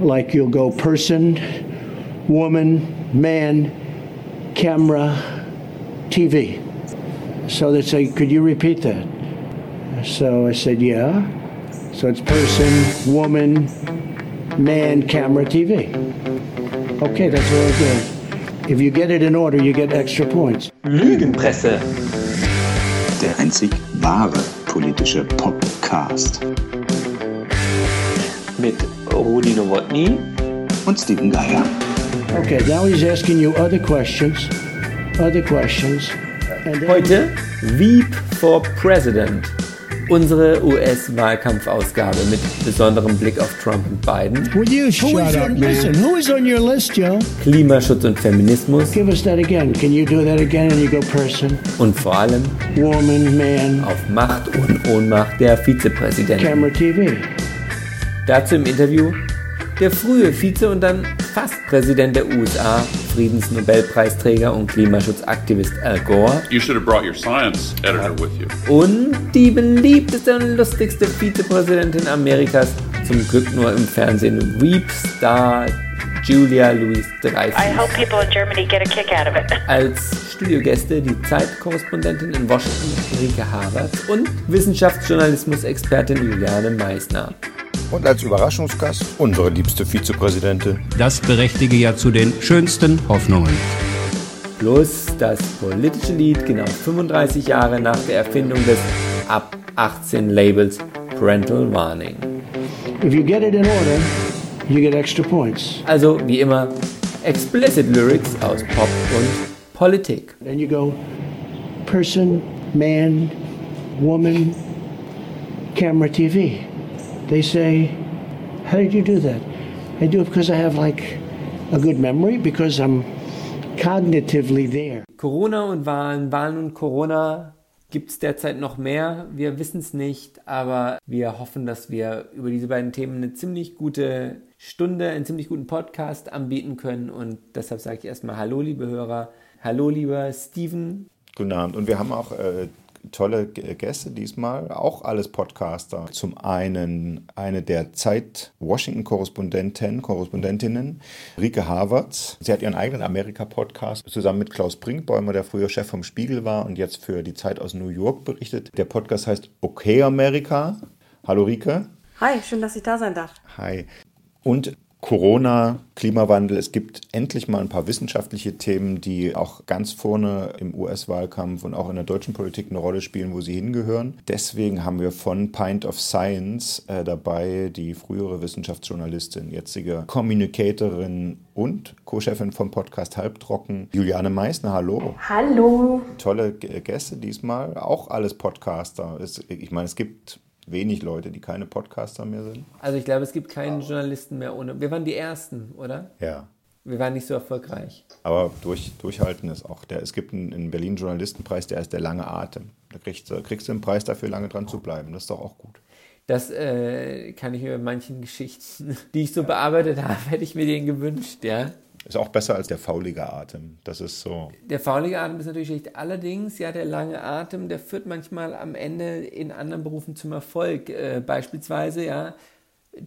like you'll go person, woman, man, camera, TV. So they say, could you repeat that? So I said, yeah. So it's person, woman, man, camera, TV. Okay, that's very good. If you get it in order, you get extra points. Lügenpresse. Der einzig wahre politische Podcast. Rudi Nowotny. Und Steven Geier. Okay, now he's asking you other questions, other questions. Heute Veep for President. Unsere US-Wahlkampfausgabe mit besonderem Blick auf Trump und Biden, list? Klimaschutz und Feminismus Give us that again. Can you do that again? And you go person, und vor allem woman, man, auf Macht und Ohnmacht der Vizepräsidentin. Dazu im Interview der frühe Vize und dann fast Präsident der USA, Friedensnobelpreisträger und Klimaschutzaktivist Al Gore You should have brought your science editor with you. und die beliebteste und lustigste Vizepräsidentin Amerikas, zum Glück nur im Fernsehen, Weep-Star Julia Louis Dreyfus. I hope people in Germany get a kick out of it. Als Studiogäste die Zeitkorrespondentin in Washington Rike Havertz und Wissenschaftsjournalismus-Expertin Juliane Meissner. Und als Überraschungsgast unsere liebste Vizepräsidentin. Das berechtige ja zu den schönsten Hoffnungen. Plus das politische Lied genau 35 Jahre nach der Erfindung des ab 18 Labels Parental Warning. If you get it in order, you get extra points. Also wie immer explicit Lyrics aus Pop und Politik. Then you go person, man, woman, camera, TV. They say, How did you do that? I do it because I have like a good memory, because I'm cognitively there. Corona und Wahlen, Wahlen und Corona gibt es derzeit noch mehr. Wir wissen es nicht, aber wir hoffen, dass wir über diese beiden Themen eine ziemlich gute Stunde, einen ziemlich guten Podcast anbieten können. Und deshalb sage ich erstmal Hallo, liebe Hörer. Hallo, lieber Steven. Guten Abend. Und wir haben auch äh, tolle Gäste diesmal, auch alles Podcaster. Zum einen eine der Zeit-Washington-Korrespondenten, Korrespondentinnen, Rike Havertz. Sie hat ihren eigenen Amerika-Podcast zusammen mit Klaus Brinkbäumer, der früher Chef vom Spiegel war und jetzt für die Zeit aus New York berichtet. Der Podcast heißt Okay Amerika. Hallo Rike. Hi, schön, dass ich da sein darf. Hi. Und Corona, Klimawandel, es gibt endlich mal ein paar wissenschaftliche Themen, die auch ganz vorne im US-Wahlkampf und auch in der deutschen Politik eine Rolle spielen, wo sie hingehören. Deswegen haben wir von Pint of Science äh, dabei die frühere Wissenschaftsjournalistin, jetzige Communicatorin und Co-Chefin vom Podcast Halbtrocken, Juliane Meissner. Hallo. Hallo. Tolle Gäste diesmal, auch alles Podcaster. Es, ich meine, es gibt wenig Leute, die keine Podcaster mehr sind. Also ich glaube, es gibt keinen Journalisten mehr ohne. Wir waren die Ersten, oder? Ja. Wir waren nicht so erfolgreich. Aber durch, durchhalten ist auch der. Es gibt einen, in Berlin Journalistenpreis, der ist der lange Atem. Da kriegst, du- kriegst du einen Preis dafür, lange dran zu bleiben. Das ist doch auch gut. Das äh, kann ich mir bei manchen Geschichten, die ich so bearbeitet habe, hätte ich mir den gewünscht, ja. Ist auch besser als der faulige Atem. Das ist so. Der faulige Atem ist natürlich schlecht. Allerdings, ja, der lange Atem, der führt manchmal am Ende in anderen Berufen zum Erfolg. Äh, beispielsweise, ja,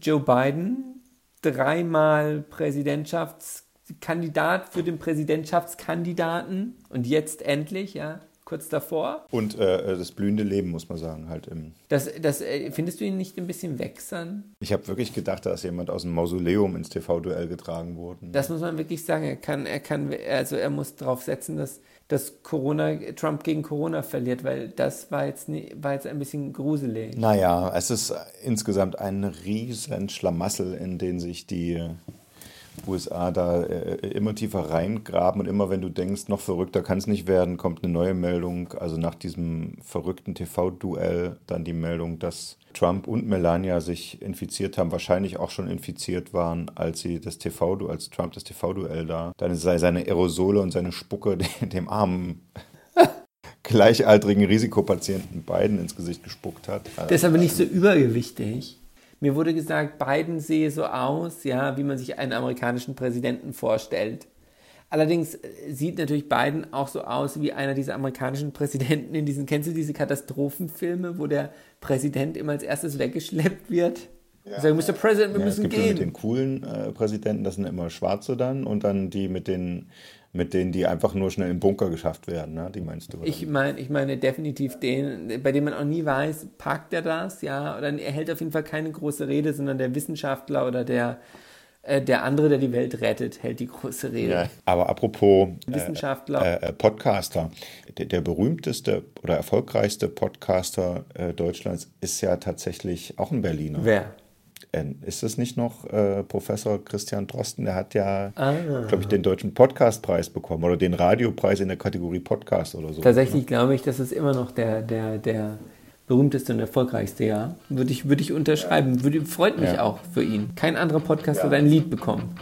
Joe Biden, dreimal Präsidentschaftskandidat für den Präsidentschaftskandidaten und jetzt endlich, ja, kurz davor. Und äh, das blühende Leben, muss man sagen, halt im. Das, das, äh, findest du ihn nicht ein bisschen wächsern? Ich habe wirklich gedacht, da ist jemand aus dem Mausoleum ins TV-Duell getragen worden. Das muss man wirklich sagen. Er kann, er kann, also er muss darauf setzen, dass, dass Corona, Trump gegen Corona verliert, weil das war jetzt, nie, war jetzt ein bisschen gruselig. Naja, es ist insgesamt ein riesen Schlamassel, in den sich die USA da äh, immer tiefer reingraben und immer wenn du denkst, noch verrückter kann es nicht werden, kommt eine neue Meldung. Also nach diesem verrückten TV-Duell dann die Meldung, dass Trump und Melania sich infiziert haben, wahrscheinlich auch schon infiziert waren, als sie das TV, als Trump das TV-Duell da, dann sei seine Aerosole und seine Spucke dem armen gleichaltrigen Risikopatienten Biden ins Gesicht gespuckt hat. Der ist aber nicht so übergewichtig. Mir wurde gesagt, Biden sehe so aus, ja, wie man sich einen amerikanischen Präsidenten vorstellt. Allerdings äh, sieht natürlich Biden auch so aus wie einer dieser amerikanischen Präsidenten in diesen, kennst du diese Katastrophenfilme, wo der Präsident immer als erstes weggeschleppt wird Ich sage, Mr. President, wir Ja, es müssen gibt die mit den gehen. coolen äh, Präsidenten, das sind immer Schwarze dann und dann die mit den, mit denen, die einfach nur schnell im Bunker geschafft werden, ne? Die meinst du? oder? Ich meine, ich meine definitiv den, bei dem man auch nie weiß, packt er das, ja, oder er hält auf jeden Fall keine große Rede, sondern der Wissenschaftler oder der, äh, der andere, der die Welt rettet, hält die große Rede. Ja, aber apropos äh, Wissenschaftler. äh, äh, Podcaster, der, der berühmteste oder erfolgreichste Podcaster äh, Deutschlands ist ja tatsächlich auch ein Berliner. Wer? Ist es nicht noch äh, Professor Christian Drosten? Der hat ja, Ah. glaube ich, den deutschen Podcastpreis bekommen oder den Radiopreis in der Kategorie Podcast oder so. Tatsächlich glaube ich, das ist immer noch der, der, der berühmteste und erfolgreichste, ja. Würde ich, würde ich unterschreiben. Würde, freut mich Ja. auch für ihn. Kein anderer Podcast hat ein Lied bekommen.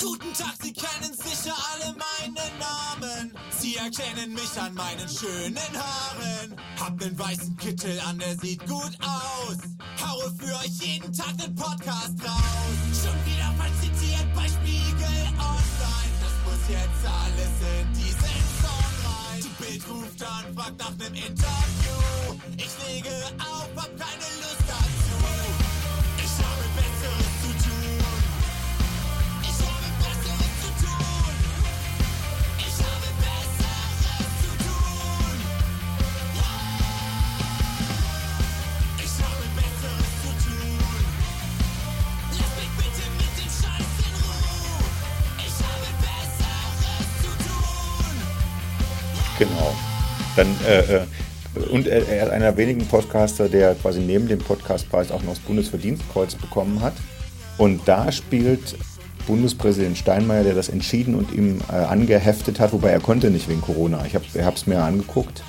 Guten Tag, Sie kennen sicher alle meinen Namen. Sie erkennen mich an meinen schönen Haaren. Hab nen weißen Kittel an, der sieht gut aus. Haue für euch jeden Tag nen Podcast raus. Schon wieder mal zitiert bei Spiegel Online. Das muss jetzt alles in diesen Song rein. Die Bild ruft an, fragt nach nem Interview. Ich lege auf, hab keine Genau. Dann, äh, äh, und er, ist einer der wenigen Podcaster, der quasi neben dem Podcastpreis auch noch das Bundesverdienstkreuz bekommen hat. Und da spielt Bundespräsident Steinmeier, der das entschieden und ihm äh, angeheftet hat, wobei er konnte nicht wegen Corona. Ich habe es mir angeguckt.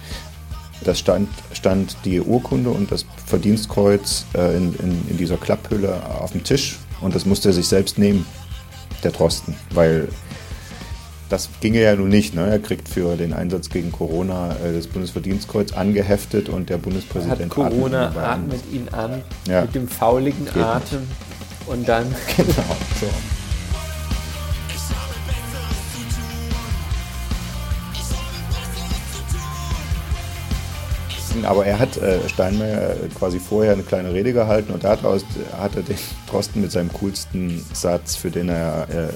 Da stand, stand die Urkunde und das Verdienstkreuz äh, in, in, in dieser Klapphülle auf dem Tisch und das musste er sich selbst nehmen, der Drosten, weil das ginge ja nun nicht. Ne? Er kriegt für den Einsatz gegen Corona äh, das Bundesverdienstkreuz angeheftet und der Hat Bundespräsident Corona, atmet atmet ihn an Ja. mit dem fauligen nicht. Atem und dann Genau, so. Aber er hat äh, Steinmeier äh, quasi vorher eine kleine Rede gehalten und daraus hat er den Drosten mit seinem coolsten Satz, für den er äh,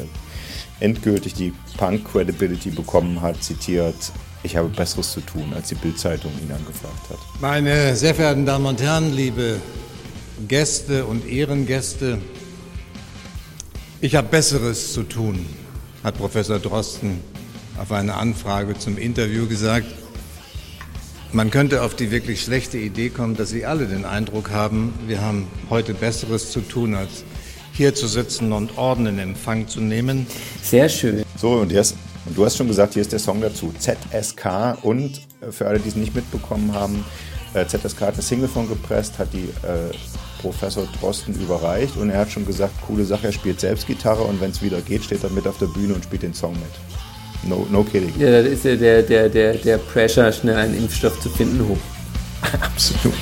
endgültig die Punk-Credibility bekommen hat, zitiert, ich habe Besseres zu tun, als die Bild-Zeitung ihn angefragt hat. Meine sehr verehrten Damen und Herren, liebe Gäste und Ehrengäste, ich habe Besseres zu tun, hat Professor Drosten auf eine Anfrage zum Interview gesagt. Man könnte auf die wirklich schlechte Idee kommen, dass Sie alle den Eindruck haben, wir haben heute Besseres zu tun, als hier zu sitzen und Orden in Empfang zu nehmen. sehr schön. So, und, jetzt, und du hast schon gesagt, hier ist der Song dazu. ZSK und äh, für alle, die es nicht mitbekommen haben, äh, ZSK hat eine Single von gepresst, hat die äh, Professor Drosten überreicht und er hat schon gesagt, coole Sache, er spielt selbst Gitarre und wenn es wieder geht, steht er mit auf der Bühne und spielt den Song mit. No, no kidding. Ja, da ist ja der, der, der, der Pressure, schnell einen Impfstoff zu finden, hoch. Absolut.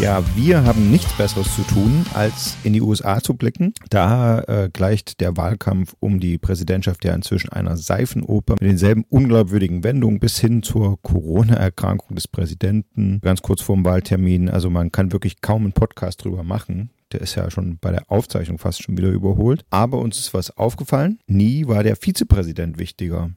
Ja, wir haben nichts Besseres zu tun, als in die USA zu blicken. Da äh, gleicht der Wahlkampf um die Präsidentschaft ja inzwischen einer Seifenoper mit denselben unglaubwürdigen Wendungen bis hin zur Corona-Erkrankung des Präsidenten, ganz kurz vorm Wahltermin. Also man kann wirklich kaum einen Podcast drüber machen. Der ist ja schon bei der Aufzeichnung fast schon wieder überholt. Aber uns ist was aufgefallen. Nie war der Vizepräsident wichtiger.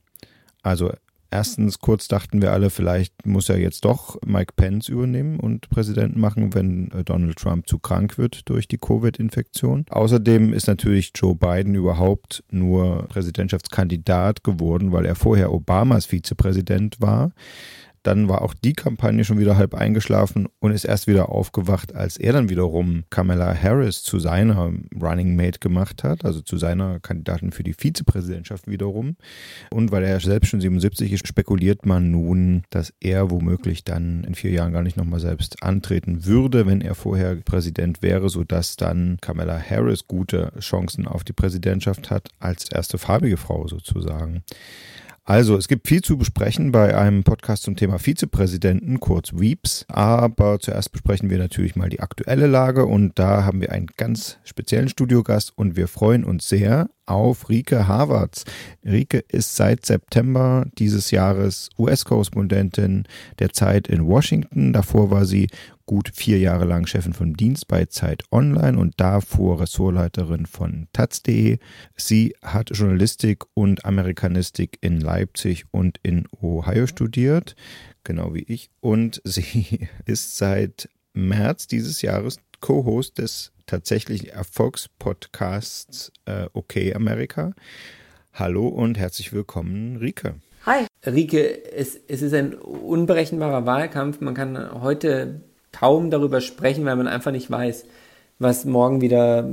Also erstens kurz dachten wir alle, vielleicht muss er jetzt doch Mike Pence übernehmen und Präsident machen, wenn äh, Donald Trump zu krank wird durch die Covid-Infektion. Außerdem ist natürlich Joe Biden überhaupt nur Präsidentschaftskandidat geworden, weil er vorher Obamas Vizepräsident war. Dann war auch die Kampagne schon wieder halb eingeschlafen und ist erst wieder aufgewacht, als er dann wiederum Kamala Harris zu seiner Running Mate gemacht hat, also zu seiner Kandidatin für die Vizepräsidentschaft wiederum. Und weil er selbst schon 77 ist, spekuliert man nun, dass er womöglich dann in vier Jahren gar nicht nochmal selbst antreten würde, wenn er vorher Präsident wäre, sodass dann Kamala Harris gute Chancen auf die Präsidentschaft hat, als erste farbige Frau sozusagen. Also, es gibt viel zu besprechen bei einem Podcast zum Thema Vizepräsidenten, kurz Weeps. Aber zuerst besprechen wir natürlich mal die aktuelle Lage und da haben wir einen ganz speziellen Studiogast und wir freuen uns sehr, auf Rike Havertz. Rike ist seit September dieses Jahres US-Korrespondentin der Zeit in Washington. Davor war sie gut vier Jahre lang Chefin vom Dienst bei Zeit Online und davor Ressortleiterin von taz.de. Sie hat Journalistik und Amerikanistik in Leipzig und in Ohio studiert, genau wie ich. Und sie ist seit März dieses Jahres Co-Host des tatsächlichen Erfolgspodcasts äh, Okay America. Hallo und herzlich willkommen, Rike. Hi. Rike, es, es ist ein unberechenbarer Wahlkampf. Man kann heute kaum darüber sprechen, weil man einfach nicht weiß, was morgen wieder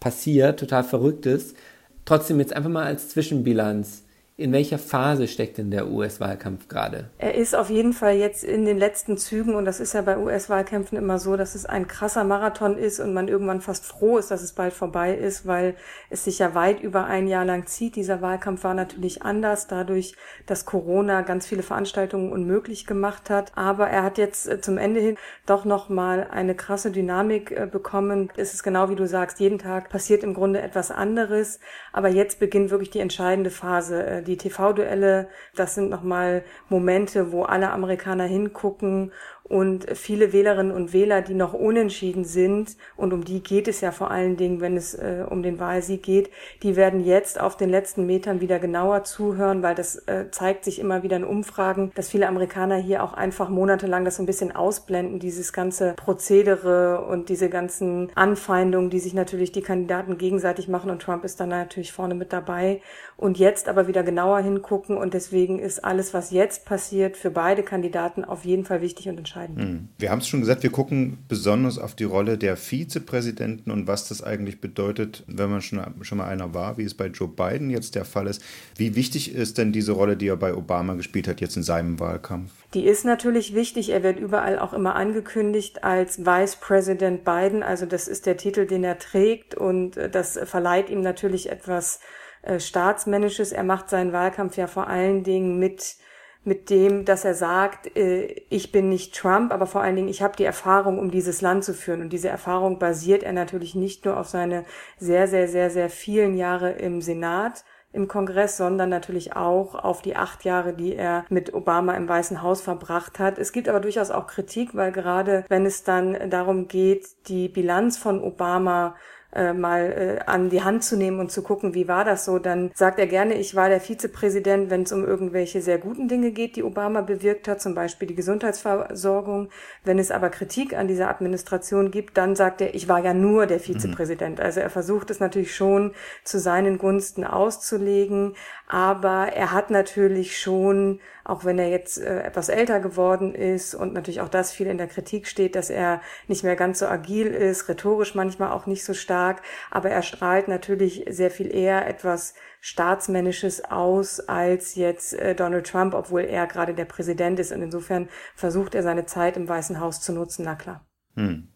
passiert. Total verrückt ist. Trotzdem jetzt einfach mal als Zwischenbilanz. In welcher Phase steckt denn der US-Wahlkampf gerade? Er ist auf jeden Fall jetzt in den letzten Zügen und das ist ja bei US-Wahlkämpfen immer so, dass es ein krasser Marathon ist und man irgendwann fast froh ist, dass es bald vorbei ist, weil es sich ja weit über ein Jahr lang zieht. Dieser Wahlkampf war natürlich anders, dadurch, dass Corona ganz viele Veranstaltungen unmöglich gemacht hat. Aber er hat jetzt äh, zum Ende hin doch nochmal eine krasse Dynamik äh, bekommen. Es ist genau wie du sagst, jeden Tag passiert im Grunde etwas anderes. Aber jetzt beginnt wirklich die entscheidende Phase äh, die TV-Duelle, das sind nochmal Momente, wo alle Amerikaner hingucken und viele Wählerinnen und Wähler, die noch unentschieden sind, und um die geht es ja vor allen Dingen, wenn es äh, um den Wahlsieg geht, die werden jetzt auf den letzten Metern wieder genauer zuhören, weil das äh, zeigt sich immer wieder in Umfragen, dass viele Amerikaner hier auch einfach monatelang das so ein bisschen ausblenden, dieses ganze Prozedere und diese ganzen Anfeindungen, die sich natürlich die Kandidaten gegenseitig machen. Und Trump ist dann natürlich vorne mit dabei. Und jetzt aber wieder genauer hingucken. Und deswegen ist alles, was jetzt passiert, für beide Kandidaten auf jeden Fall wichtig und entscheidend entscheidend. Hm. Wir haben es schon gesagt, wir gucken besonders auf die Rolle der Vizepräsidenten und was das eigentlich bedeutet, wenn man schon, schon mal einer war, wie es bei Joe Biden jetzt der Fall ist. Wie wichtig ist denn diese Rolle, die er bei Obama gespielt hat, jetzt in seinem Wahlkampf? Die ist natürlich wichtig. Er wird überall auch immer angekündigt als Vice President Biden. Also das ist der Titel, den er trägt und äh, das verleiht ihm natürlich etwas äh, Staatsmännisches. Er macht seinen Wahlkampf ja vor allen Dingen mit mit dem, dass er sagt, äh, ich bin nicht Trump, aber vor allen Dingen, ich habe die Erfahrung, um dieses Land zu führen. Und diese Erfahrung basiert er natürlich nicht nur auf seine sehr, sehr, sehr, sehr vielen Jahre im Senat, im Kongress, sondern natürlich auch auf die acht Jahre, die er mit Obama im Weißen Haus verbracht hat. Es gibt aber durchaus auch Kritik, weil gerade wenn es dann darum geht, die Bilanz von Obama äh, mal äh, an die Hand zu nehmen und zu gucken, wie war das so, dann sagt er gerne, ich war der Vizepräsident, wenn es um irgendwelche sehr guten Dinge geht, die Obama bewirkt hat, zum Beispiel die Gesundheitsversorgung. Wenn es aber Kritik an dieser Administration gibt, dann sagt er, ich war ja nur der Vizepräsident. Mhm. Also er versucht es natürlich schon zu seinen Gunsten auszulegen, aber er hat natürlich schon, auch wenn er jetzt äh, etwas älter geworden ist und natürlich auch das viel in der Kritik steht, dass er nicht mehr ganz so agil ist, rhetorisch manchmal auch nicht so stark, aber er strahlt natürlich sehr viel eher etwas Staatsmännisches aus als jetzt äh, Donald Trump, obwohl er gerade der Präsident ist und insofern versucht er seine Zeit im Weißen Haus zu nutzen, na klar. Hm.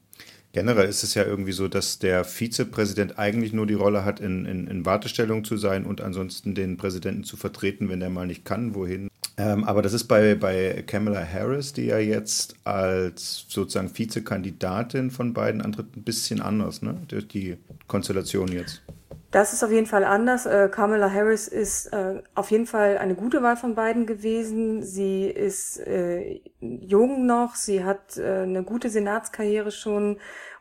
Generell ist es ja irgendwie so, dass der Vizepräsident eigentlich nur die Rolle hat, in, in, in Wartestellung zu sein und ansonsten den Präsidenten zu vertreten, wenn er mal nicht kann, wohin. Ähm, aber das ist bei, bei Kamala Harris, die ja jetzt als sozusagen Vizekandidatin von beiden antritt, ein bisschen anders, ne? Die Konstellation jetzt. Das ist auf jeden Fall anders. Äh, Kamala Harris ist äh, auf jeden Fall eine gute Wahl von beiden gewesen. Sie ist äh, jung noch, sie hat äh, eine gute Senatskarriere schon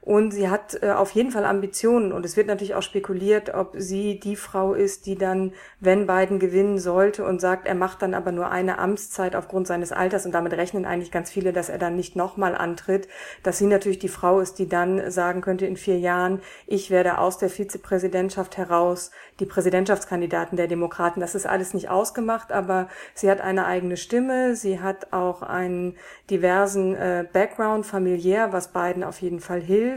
und sie hat äh, auf jeden Fall Ambitionen. Und es wird natürlich auch spekuliert, ob sie die Frau ist, die dann, wenn Biden gewinnen sollte und sagt, er macht dann aber nur eine Amtszeit aufgrund seines Alters. Und damit rechnen eigentlich ganz viele, dass er dann nicht nochmal antritt. Dass sie natürlich die Frau ist, die dann sagen könnte in vier Jahren, ich werde aus der Vizepräsidentschaft heraus die Präsidentschaftskandidaten der Demokraten. Das ist alles nicht ausgemacht, aber sie hat eine eigene Stimme. Sie hat auch einen diversen äh, Background familiär, was Biden auf jeden Fall hilft.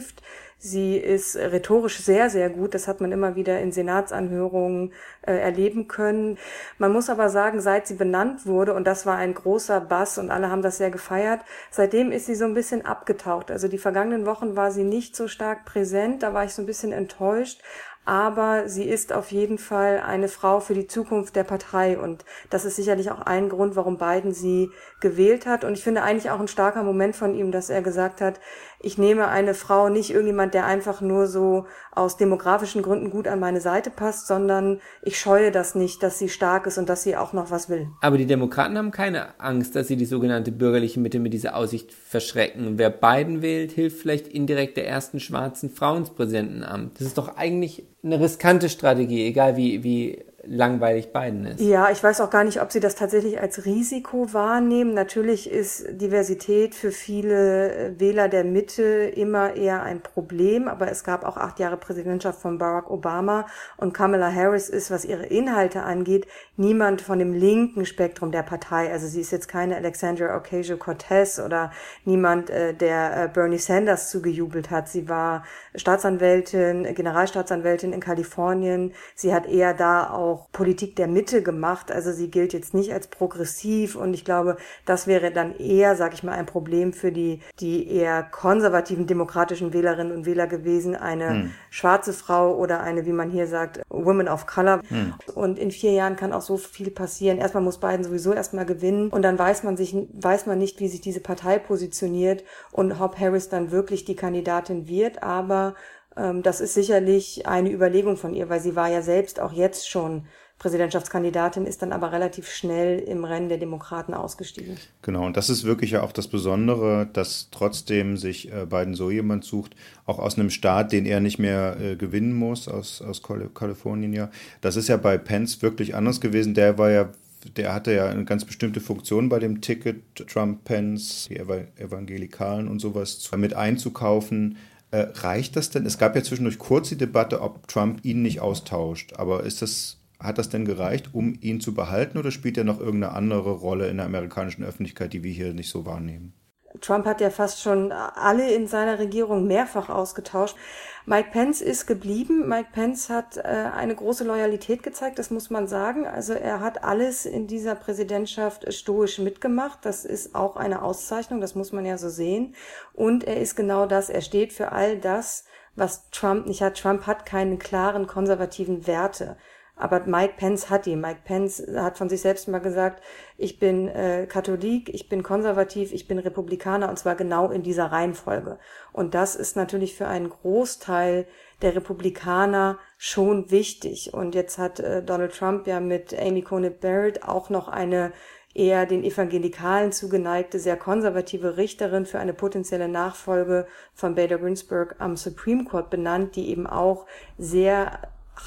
Sie ist rhetorisch sehr, sehr gut. Das hat man immer wieder in Senatsanhörungen äh, erleben können. Man muss aber sagen, seit sie benannt wurde, und das war ein großer Bass und alle haben das sehr gefeiert, seitdem ist sie so ein bisschen abgetaucht. Also die vergangenen Wochen war sie nicht so stark präsent. Da war ich so ein bisschen enttäuscht aber sie ist auf jeden Fall eine Frau für die Zukunft der Partei und das ist sicherlich auch ein Grund, warum Biden sie gewählt hat und ich finde eigentlich auch ein starker Moment von ihm, dass er gesagt hat, ich nehme eine Frau nicht irgendjemand, der einfach nur so aus demografischen Gründen gut an meine Seite passt, sondern ich scheue das nicht, dass sie stark ist und dass sie auch noch was will. Aber die Demokraten haben keine Angst, dass sie die sogenannte bürgerliche Mitte mit dieser Aussicht verschrecken. Wer Biden wählt, hilft vielleicht indirekt der ersten schwarzen Frau ins Präsidentenamt. Das ist doch eigentlich eine riskante Strategie, egal wie, wie langweilig Biden ist. Ja, ich weiß auch gar nicht, ob sie das tatsächlich als Risiko wahrnehmen. Natürlich ist Diversität für viele äh, Wähler der Mitte immer eher ein Problem, aber es gab auch acht Jahre Präsidentschaft von Barack Obama und Kamala Harris ist, was ihre Inhalte angeht, niemand von dem linken Spektrum der Partei. Also sie ist jetzt keine Alexandria Ocasio-Cortez oder niemand, äh, der äh, Bernie Sanders zugejubelt hat. Sie war Staatsanwältin, Generalstaatsanwältin in Kalifornien. Sie hat eher da auch Politik der Mitte gemacht. Also sie gilt jetzt nicht als progressiv und ich glaube, das wäre dann eher, sag ich mal, ein Problem für die, die eher konservativen demokratischen Wählerinnen und Wähler gewesen. Eine hm. schwarze Frau oder eine, wie man hier sagt, Woman of Color. Hm. Und in vier Jahren kann auch so viel passieren. Erstmal muss Biden sowieso erstmal gewinnen und dann weiß man sich, weiß man nicht, wie sich diese Partei positioniert und ob Harris dann wirklich die Kandidatin wird. Aber das ist sicherlich eine Überlegung von ihr, weil sie war ja selbst auch jetzt schon Präsidentschaftskandidatin, ist dann aber relativ schnell im Rennen der Demokraten ausgestiegen. Genau, und das ist wirklich ja auch das Besondere, dass trotzdem sich äh, Biden so jemand sucht, auch aus einem Staat, den er nicht mehr äh, gewinnen muss, aus, aus Kalifornien ja. Das ist ja bei Pence wirklich anders gewesen. Der war ja der hatte ja eine ganz bestimmte Funktion bei dem Ticket, Trump-Pence, die Evangelikalen und sowas mit einzukaufen. Äh, reicht das denn? Es gab ja zwischendurch kurz die Debatte, ob Trump ihn nicht austauscht. Aber ist das, hat das denn gereicht, um ihn zu behalten oder spielt er noch irgendeine andere Rolle in der amerikanischen Öffentlichkeit, die wir hier nicht so wahrnehmen? Trump hat ja fast schon alle in seiner Regierung mehrfach ausgetauscht. Mike Pence ist geblieben. Mike Pence hat äh, eine große Loyalität gezeigt, das muss man sagen. Also er hat alles in dieser Präsidentschaft stoisch mitgemacht. Das ist auch eine Auszeichnung, das muss man ja so sehen. Und er ist genau das, er steht für all das, was Trump nicht hat. Trump hat keine klaren konservativen Werte. Aber Mike Pence hat die. Mike Pence hat von sich selbst mal gesagt, ich bin äh, Katholik, ich bin konservativ, ich bin Republikaner und zwar genau in dieser Reihenfolge. Und das ist natürlich für einen Großteil der Republikaner schon wichtig. Und jetzt hat äh, Donald Trump ja mit Amy Coney Barrett auch noch eine eher den Evangelikalen zugeneigte, sehr konservative Richterin für eine potenzielle Nachfolge von Bader Ginsburg am Supreme Court benannt, die eben auch sehr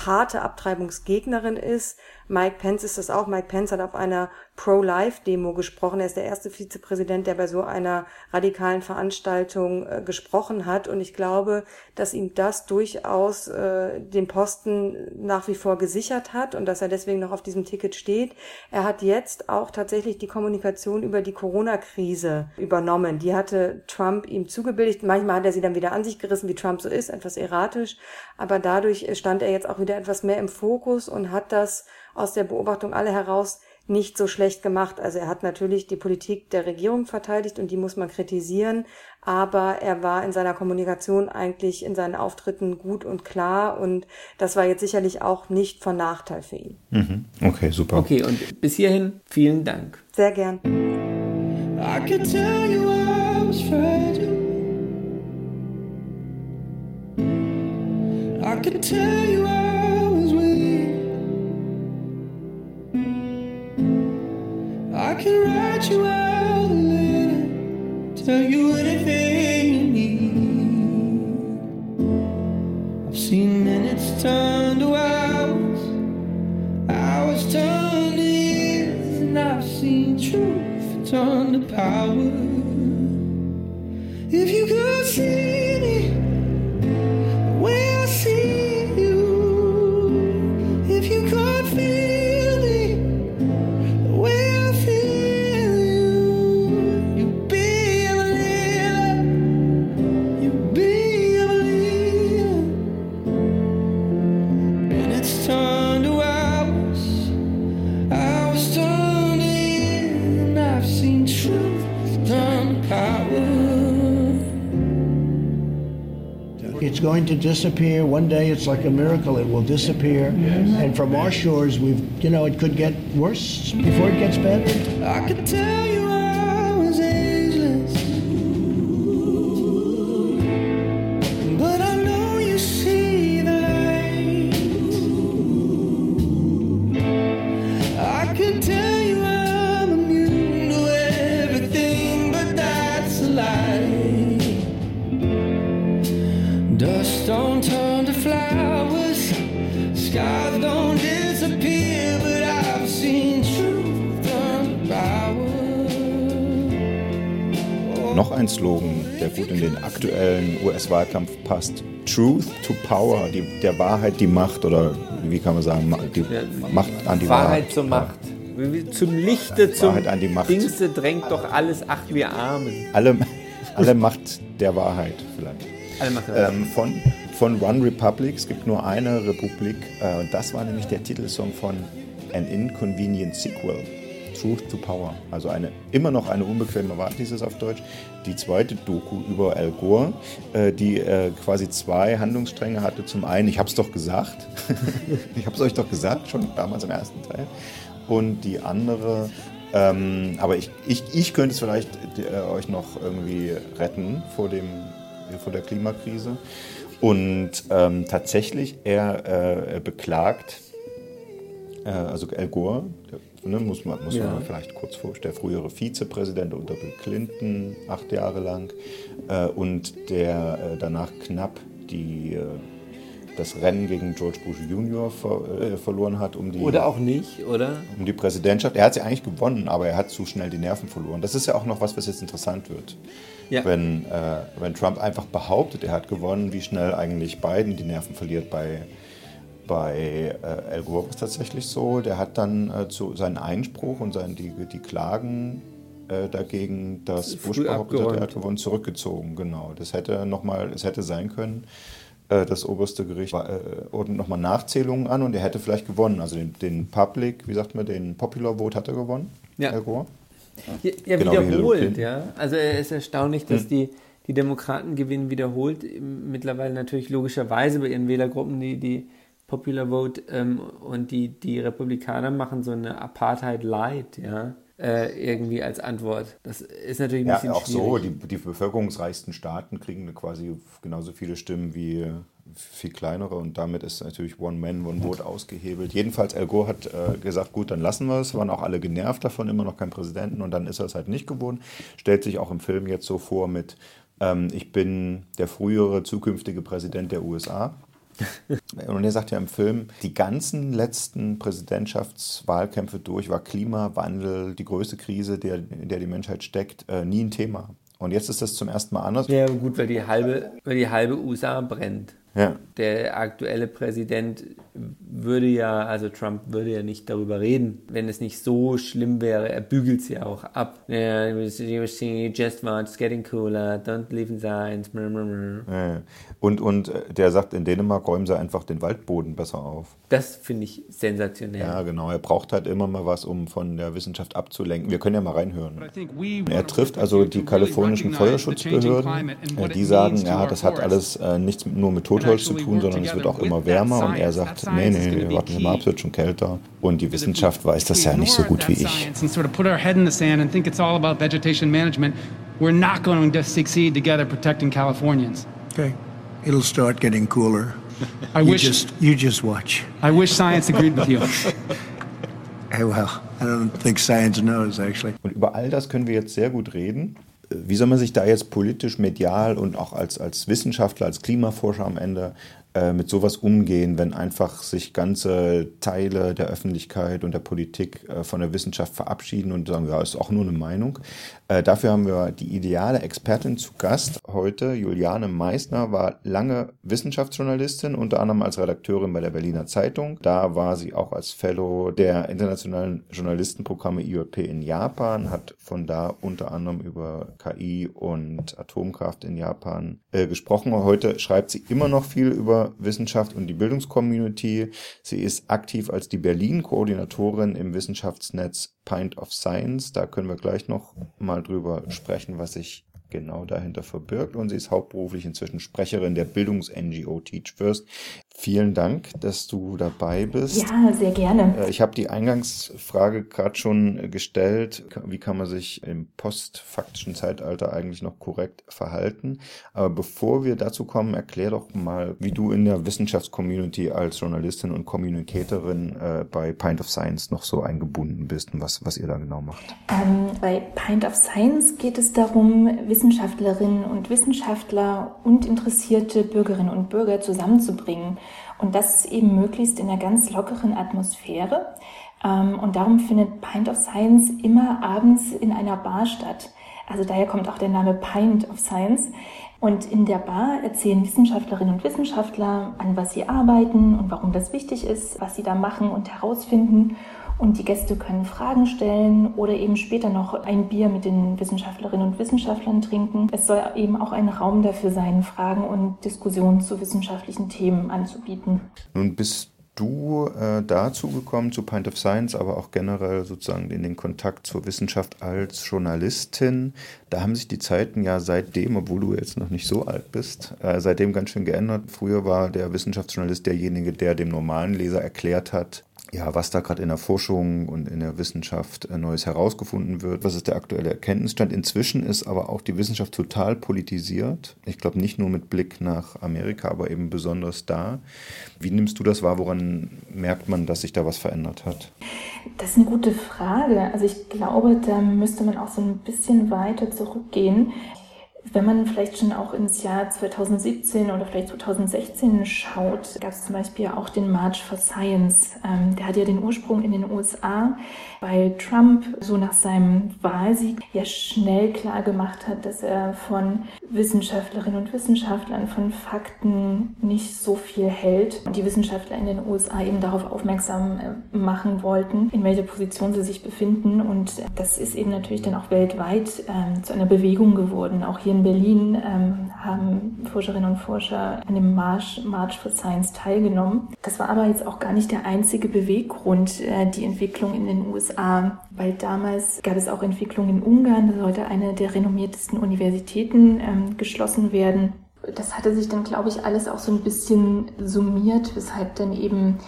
harte Abtreibungsgegnerin ist. Mike Pence ist das auch. Mike Pence hat auf einer Pro-Life-Demo gesprochen. Er ist der erste Vizepräsident, der bei so einer radikalen Veranstaltung äh, gesprochen hat. Und ich glaube, dass ihm das durchaus äh, den Posten nach wie vor gesichert hat und dass er deswegen noch auf diesem Ticket steht. Er hat jetzt auch tatsächlich die Kommunikation über die Corona-Krise übernommen. Die hatte Trump ihm zugebilligt. Manchmal hat er sie dann wieder an sich gerissen, wie Trump so ist, etwas erratisch. Aber dadurch stand er jetzt auch wieder etwas mehr im Fokus und hat das aus der Beobachtung alle heraus nicht so schlecht gemacht. Also er hat natürlich die Politik der Regierung verteidigt und die muss man kritisieren, aber er war in seiner Kommunikation eigentlich in seinen Auftritten gut und klar und das war jetzt sicherlich auch nicht von Nachteil für ihn. Mhm. Okay, super. Okay, und bis hierhin vielen Dank. Sehr gern. I could tell you I was fragile. I could tell you I can write you out a letter, tell you anything you need. I've seen minutes turn to hours, hours turn to years, and I've seen truth turn to power. If you could see going to disappear. One day it's like a miracle, it will disappear. And from our shores, we've, you know, it could get worse before it gets better. I could tell you Slogan, der gut in den aktuellen US-Wahlkampf passt. Truth to Power, die, der Wahrheit die Macht oder wie kann man sagen, die Macht an die Wahrheit. Wahrheit zur Macht. Zum Lichte, zum Wahrheit an die Macht. Dingste drängt doch alles, ach wir Armen. Alle, alle Macht der Wahrheit vielleicht. Alle Macht der Wahrheit. Ähm, von, von One Republic, es gibt nur eine Republik äh, und das war nämlich der Titelsong von An Inconvenient Sequel. Truth to Power. Also eine immer noch eine unbequeme Wahrheit, hieß es auf Deutsch. Die zweite Doku über Al Gore, äh, die äh, quasi zwei Handlungsstränge hatte. Zum einen, ich habe es doch gesagt, ich habe es euch doch gesagt, schon damals im ersten Teil. Und die andere, ähm, aber ich, ich, ich könnte es vielleicht äh, euch noch irgendwie retten vor, dem, vor der Klimakrise. Und ähm, tatsächlich, er äh, beklagt, äh, also Al Gore, ne, muss man, muss Ja. man vielleicht kurz vorstellen, der frühere Vizepräsident unter Bill Clinton, acht Jahre lang, äh, und der äh, danach knapp die, äh, das Rennen gegen George Bush Jr. Ver, äh, verloren hat, um die, Oder auch nicht, oder? um die Präsidentschaft. Er hat sie eigentlich gewonnen, aber er hat zu schnell die Nerven verloren. Das ist ja auch noch was, was jetzt interessant wird. Ja. Wenn, äh, wenn Trump einfach behauptet, er hat gewonnen, wie schnell eigentlich Biden die Nerven verliert bei, bei äh, Al Gore war es tatsächlich so. Der hat dann äh, zu, seinen Einspruch und sein, die, die Klagen äh, dagegen, dass Bush behauptet hat, er hat gewonnen, zurückgezogen. Genau. Das hätte noch mal, es hätte sein können, äh, das oberste Gericht äh, ordnet nochmal Nachzählungen an und er hätte vielleicht gewonnen. Also den, den Public, wie sagt man, den Popular Vote hat er gewonnen, Ja. Al Gore. Ja, ja Genau wiederholt, ja. Also es ist erstaunlich, dass Hm. die, die Demokraten gewinnen wiederholt. Mittlerweile natürlich logischerweise bei ihren Wählergruppen die, die Popular Vote ähm, und die, die Republikaner machen so eine Apartheid Light, ja. Äh, irgendwie als Antwort. Das ist natürlich ein Ja, bisschen auch so. schwierig. Die, die bevölkerungsreichsten Staaten kriegen quasi genauso viele Stimmen wie viel kleinere und damit ist natürlich One Man, One Vote ausgehebelt. Jedenfalls, Al Gore hat äh, gesagt, gut, dann lassen wir es. Waren auch alle genervt davon, immer noch kein Präsidenten und dann ist er es halt nicht geworden. Stellt sich auch im Film jetzt so vor mit, ähm, ich bin der frühere zukünftige Präsident der USA. Und er sagt ja im Film, die ganzen letzten Präsidentschaftswahlkämpfe durch war Klimawandel, die größte Krise, der, in der die Menschheit steckt, äh, nie ein Thema. Und jetzt ist das zum ersten Mal anders. Ja, gut, weil die halbe, weil die halbe USA brennt. Ja. Der aktuelle Präsident würde ja, also Trump würde ja nicht darüber reden, wenn es nicht so schlimm wäre. Er bügelt es ja auch ab. Ja, you see, just watch, it's getting cooler, don't believe in science. Ja. Und, und äh, der sagt, in Dänemark räumen sie einfach den Waldboden besser auf. Das finde ich sensationell. Ja, genau. Er braucht halt immer mal was, um von der Wissenschaft abzulenken. Wir können ja mal reinhören. Er trifft also die kalifornischen Feuerschutzbehörden. Äh, Die sagen, ja, das hat alles äh, nichts nur mit Totholz zu tun, sondern es wird auch immer wärmer. Und er sagt, nee, nee, warten Sie mal ab, es wird schon kälter. Und die Wissenschaft weiß das ja nicht so gut wie ich. we're not going to succeed together protecting Californians. Okay. It'll start getting cooler. I you wish- just you just watch. I wish science agreed with you. Hey, well, I don't think science knows actually. Und über all das können wir jetzt sehr gut reden. Wie soll man sich da jetzt politisch, medial und auch als, als Wissenschaftler, als Klimaforscher am Ende äh, mit sowas umgehen, wenn einfach sich ganze Teile der Öffentlichkeit und der Politik äh, von der Wissenschaft verabschieden und sagen, ja, ist auch nur eine Meinung. Äh, dafür haben wir die ideale Expertin zu Gast heute. Juliane Meissner war lange Wissenschaftsjournalistin, unter anderem als Redakteurin bei der Berliner Zeitung. Da war sie auch als Fellow der internationalen Journalistenprogramme IJP in Japan, hat von da unter anderem über KI und Atomkraft in Japan äh, gesprochen. Heute schreibt sie immer noch viel über Wissenschaft und die Bildungscommunity. Sie ist aktiv als die Berlin-Koordinatorin im Wissenschaftsnetz Pint of Science. Da können wir gleich noch mal drüber sprechen, was sich genau dahinter verbirgt. Und sie ist hauptberuflich inzwischen Sprecherin der Bildungs-NGO Teach First. Vielen Dank, dass du dabei bist. Ja, sehr gerne. Äh, Ich habe die Eingangsfrage gerade schon gestellt. Wie kann man sich im postfaktischen Zeitalter eigentlich noch korrekt verhalten? Aber bevor wir dazu kommen, erklär doch mal, wie du in der Wissenschaftscommunity als Journalistin und Communicatorin äh, bei Pint of Science noch so eingebunden bist und was, was ihr da genau macht. Ähm, bei Pint of Science geht es darum, Wissenschaftlerinnen und Wissenschaftler und interessierte Bürgerinnen und Bürger zusammenzubringen. Und das eben möglichst in einer ganz lockeren Atmosphäre. Ähm, und darum findet Pint of Science immer abends in einer Bar statt. Also daher kommt auch der Name Pint of Science. Und in der Bar erzählen Wissenschaftlerinnen und Wissenschaftler, an was sie arbeiten und warum das wichtig ist, was sie da machen und herausfinden. Und die Gäste können Fragen stellen oder eben später noch ein Bier mit den Wissenschaftlerinnen und Wissenschaftlern trinken. Es soll eben auch ein Raum dafür sein, Fragen und Diskussionen zu wissenschaftlichen Themen anzubieten. Nun bist du äh, dazu gekommen, zu Pint of Science, aber auch generell sozusagen in den Kontakt zur Wissenschaft als Journalistin. Da haben sich die Zeiten ja seitdem, obwohl du jetzt noch nicht so alt bist, äh, seitdem ganz schön geändert. Früher war der Wissenschaftsjournalist derjenige, der dem normalen Leser erklärt hat, ja, was da gerade in der Forschung und in der Wissenschaft äh, Neues herausgefunden wird, was ist der aktuelle Erkenntnisstand. Inzwischen ist aber auch die Wissenschaft total politisiert. Ich glaube nicht nur mit Blick nach Amerika, aber eben besonders da. Wie nimmst du das wahr? Woran merkt man, dass sich da was verändert hat? Das ist eine gute Frage. Also ich glaube, da müsste man auch so ein bisschen weiter zurückgehen. Wenn man vielleicht schon auch ins Jahr 2017 oder vielleicht 2016 schaut, gab es zum Beispiel auch den March for Science. Ähm, der hat ja den Ursprung in den USA, weil Trump so nach seinem Wahlsieg ja schnell klar gemacht hat, dass er von Wissenschaftlerinnen und Wissenschaftlern, von Fakten nicht so viel hält. Und die Wissenschaftler in den USA eben darauf aufmerksam äh, machen wollten, in welcher Position sie sich befinden. Und das ist eben natürlich dann auch weltweit ähm, zu einer Bewegung geworden. Auch hier in Berlin ähm, haben Forscherinnen und Forscher an dem March, March for Science teilgenommen. Das war aber jetzt auch gar nicht der einzige Beweggrund, äh, die Entwicklung in den USA, weil damals gab es auch Entwicklungen in Ungarn, das sollte eine der renommiertesten Universitäten ähm, geschlossen werden. Das hatte sich dann, glaube ich, alles auch so ein bisschen summiert, weshalb dann eben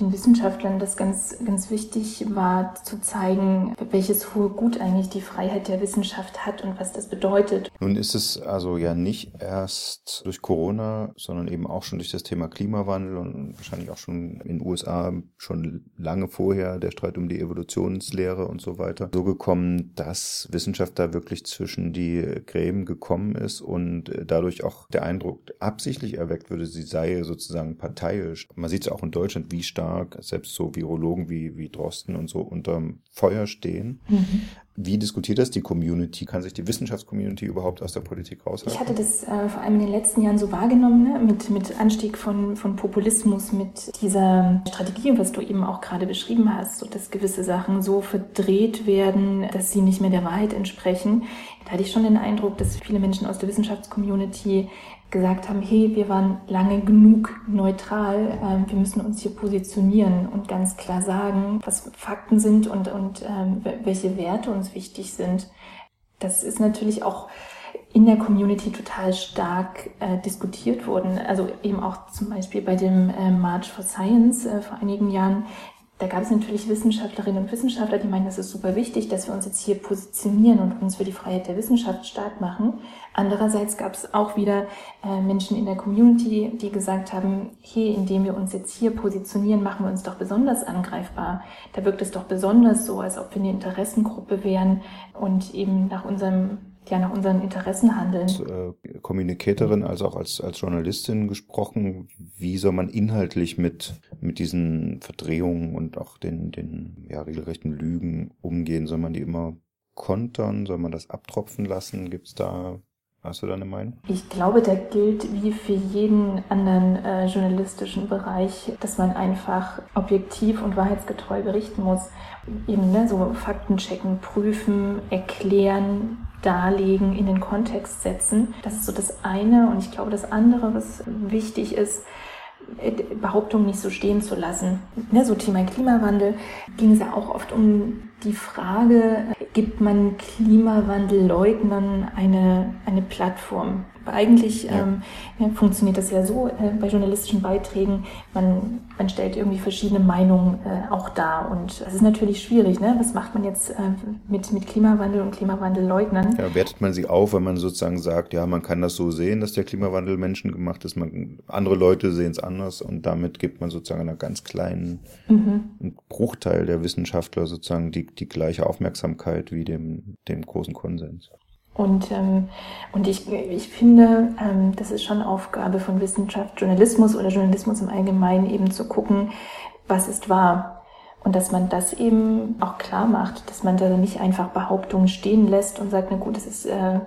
den Wissenschaftlern das ganz, ganz wichtig war, zu zeigen, welches hohe Gut eigentlich die Freiheit der Wissenschaft hat und was das bedeutet. Nun ist es also ja nicht erst durch Corona, sondern eben auch schon durch das Thema Klimawandel und wahrscheinlich auch schon in den USA schon lange vorher der Streit um die Evolutionslehre und so weiter so gekommen, dass Wissenschaft da wirklich zwischen die Gräben gekommen ist und dadurch auch der Eindruck absichtlich erweckt würde, sie sei sozusagen parteiisch. Man sieht es auch in Deutschland, wie stark selbst so Virologen wie, wie Drosten und so unterm Feuer stehen. Mhm. Wie diskutiert das die Community? Kann sich die Wissenschaftscommunity überhaupt aus der Politik raushalten? Ich hatte das äh, vor allem in den letzten Jahren so wahrgenommen, ne? mit, mit Anstieg von, von Populismus, mit dieser Strategie, was du eben auch gerade beschrieben hast, so dass gewisse Sachen so verdreht werden, dass sie nicht mehr der Wahrheit entsprechen. Da hatte ich schon den Eindruck, dass viele Menschen aus der Wissenschaftscommunity gesagt haben, hey, wir waren lange genug neutral, ähm, wir müssen uns hier positionieren und ganz klar sagen, was Fakten sind und, und ähm, welche Werte uns wichtig sind. Das ist natürlich auch in der Community total stark äh, diskutiert worden. Also eben auch zum Beispiel bei dem äh, March for Science äh, vor einigen Jahren. Da gab es natürlich Wissenschaftlerinnen und Wissenschaftler, die meinen, das ist super wichtig, dass wir uns jetzt hier positionieren und uns für die Freiheit der Wissenschaft stark machen. Andererseits gab es auch wieder äh, Menschen in der Community, die gesagt haben, hey, indem wir uns jetzt hier positionieren, machen wir uns doch besonders angreifbar. Da wirkt es doch besonders so, als ob wir eine Interessengruppe wären und eben nach unserem ja nach unseren Interessen handeln. Als äh, Kommunikatorin, also auch als, als Journalistin gesprochen, wie soll man inhaltlich mit, mit diesen Verdrehungen und auch den, den ja, regelrechten Lügen umgehen? Soll man die immer kontern? Soll man das abtropfen lassen? Gibt es da Hast du da eine Meinung? Ich glaube, da gilt wie für jeden anderen äh, journalistischen Bereich, dass man einfach objektiv und wahrheitsgetreu berichten muss. Eben ne, so Fakten checken, prüfen, erklären, darlegen, in den Kontext setzen. Das ist so das eine. Und ich glaube, das andere, was wichtig ist, Behauptungen nicht so stehen zu lassen. Ne, so Thema Klimawandel ging es ja auch oft um die Frage, gibt man Klimawandelleugnern eine, eine Plattform. Eigentlich Ja. ähm, funktioniert das ja so äh, bei journalistischen Beiträgen, man, man stellt irgendwie verschiedene Meinungen äh, auch dar. Und es ist natürlich schwierig, ne? was macht man jetzt äh, mit, mit Klimawandel und Klimawandelleugnern? Ja, wertet man sie auf, wenn man sozusagen sagt, ja, man kann das so sehen, dass der Klimawandel menschengemacht ist, man, andere Leute sehen es anders und damit gibt man sozusagen einer ganz kleinen Mhm. Bruchteil der Wissenschaftler sozusagen die, die gleiche Aufmerksamkeit wie dem, dem großen Konsens. Und, ähm, und ich, ich finde, ähm, das ist schon Aufgabe von Wissenschaft, Journalismus oder Journalismus im Allgemeinen eben zu gucken, was ist wahr. Und dass man das eben auch klar macht, dass man da nicht einfach Behauptungen stehen lässt und sagt, na gut, das ist äh,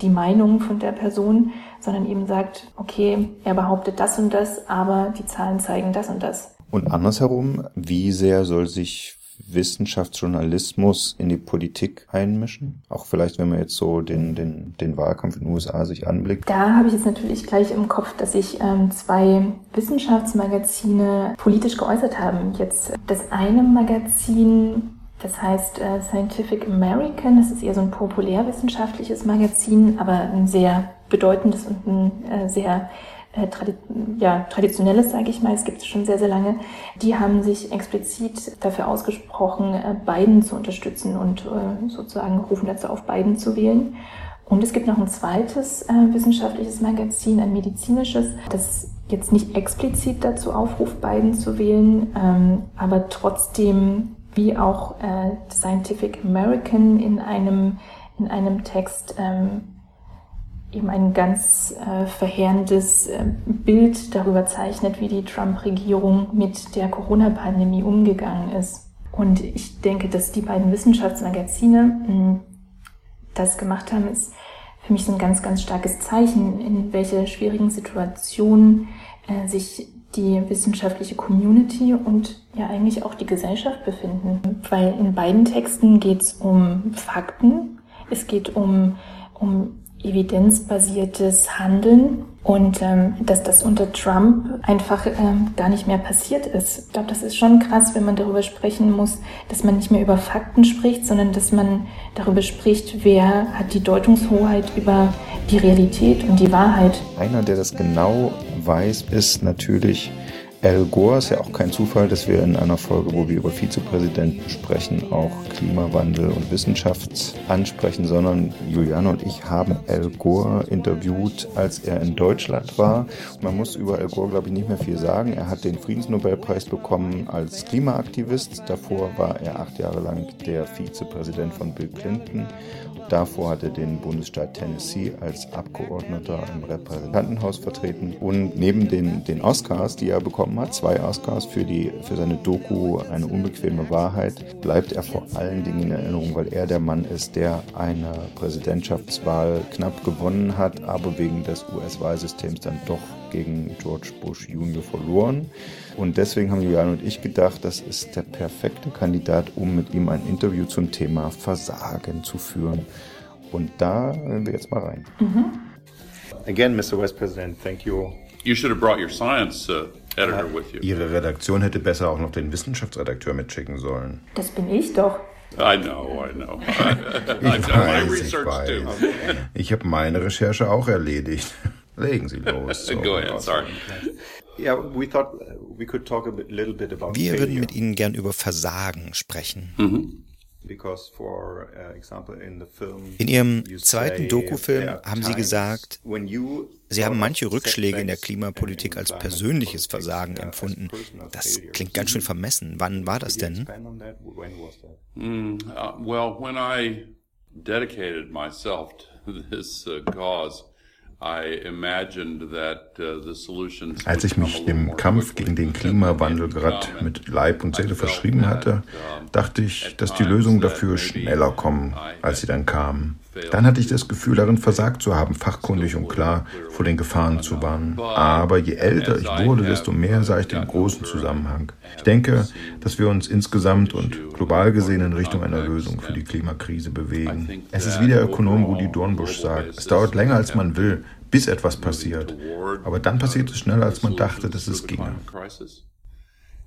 die Meinung von der Person, sondern eben sagt, okay, er behauptet das und das, aber die Zahlen zeigen das und das. Und andersherum, wie sehr soll sich Wissenschaftsjournalismus in die Politik einmischen? Auch vielleicht, wenn man jetzt so den, den, den Wahlkampf in den USA sich anblickt. Da habe ich jetzt natürlich gleich im Kopf, dass sich ähm, zwei Wissenschaftsmagazine politisch geäußert haben. Jetzt das eine Magazin, das heißt äh, Scientific American, das ist eher so ein populärwissenschaftliches Magazin, aber ein sehr bedeutendes und ein äh, sehr äh, tradi ja, traditionelles, sage ich mal, es gibt es schon sehr, sehr lange, die haben sich explizit dafür ausgesprochen, äh, Biden zu unterstützen und äh, sozusagen rufen dazu auf, Biden zu wählen. Und es gibt noch ein zweites äh, wissenschaftliches Magazin, ein medizinisches, das jetzt nicht explizit dazu aufruft, Biden zu wählen, ähm, aber trotzdem wie auch äh, Scientific American in einem, in einem Text ähm, eben ein ganz äh, verheerendes äh, Bild darüber zeichnet, wie die Trump-Regierung mit der Corona-Pandemie umgegangen ist. Und ich denke, dass die beiden Wissenschaftsmagazine mh, das gemacht haben, ist für mich so ein ganz, ganz starkes Zeichen, in welcher schwierigen Situation äh, sich die wissenschaftliche Community und ja eigentlich auch die Gesellschaft befinden. Weil in beiden Texten geht es um Fakten, es geht um, um evidenzbasiertes Handeln und ähm, dass das unter Trump einfach ähm, gar nicht mehr passiert ist. Ich glaube, das ist schon krass, wenn man darüber sprechen muss, dass man nicht mehr über Fakten spricht, sondern dass man darüber spricht, wer hat die Deutungshoheit über die Realität und die Wahrheit. Einer, der das genau weiß, ist natürlich Al Gore. Ist ja auch kein Zufall, dass wir in einer Folge, wo wir über Vizepräsidenten sprechen, auch Klimawandel und Wissenschaft ansprechen, sondern Juliane und ich haben Al Gore interviewt, als er in Deutschland war. Man muss über Al Gore, glaube ich, nicht mehr viel sagen. Er hat den Friedensnobelpreis bekommen als Klimaaktivist. Davor war er acht Jahre lang der Vizepräsident von Bill Clinton. Davor hat er den Bundesstaat Tennessee als Abgeordneter im Repräsentantenhaus vertreten. Und neben den, den Oscars, die er bekommen hat, zwei Oscars für, die, für seine Doku Eine unbequeme Wahrheit, bleibt er vor allen Dingen in Erinnerung, weil er der Mann ist, der eine Präsidentschaftswahl knapp gewonnen hat, aber wegen des US-Wahlsystems dann doch gegen George Bush Jr. verloren. Und deswegen haben Julian und ich gedacht, das ist der perfekte Kandidat, um mit ihm ein Interview zum Thema Versagen zu führen. Und da hören wir jetzt mal rein. Mhm. Again, Mr. Vice President, thank you. You should have brought your science uh, editor with you. Ihre Redaktion hätte besser auch noch den Wissenschaftsredakteur mitschicken sollen. Das bin ich doch. I know, I know. Ich I've done my weiß, ich research weiß. too. Ich habe meine Recherche auch erledigt. Legen Sie los. Go ahead, sorry. Yeah, we thought we could talk a bit, little bit about Wir würden mit Ihnen gern über Versagen sprechen. Mhm. Because for uh, example in the film In Ihrem you zweiten Dokufilm haben Sie gesagt, Sie haben manche Rückschläge in der Klimapolitik in als persönliches Versagen as empfunden. Das klingt ganz schön vermessen. Wann war das denn? Mm, uh, well, when I dedicated myself to this uh, cause, I imagined that uh, Als ich mich dem more Kampf gegen den Klimawandel gerade mit Leib und Seele verschrieben that, hatte, dachte ich, dass die Lösungen dafür schneller kommen, als sie dann kamen. Dann hatte ich das Gefühl, darin versagt zu haben, fachkundig und klar vor den Gefahren zu warnen. Aber je älter ich wurde, desto mehr sah ich den großen Zusammenhang. Ich denke, dass wir uns insgesamt und global gesehen in Richtung einer Lösung für die Klimakrise bewegen. Es ist wie der Ökonom Rudi Dornbusch sagt, es dauert länger als man will, bis etwas passiert. Aber dann passiert es schneller, als man dachte, dass es ginge.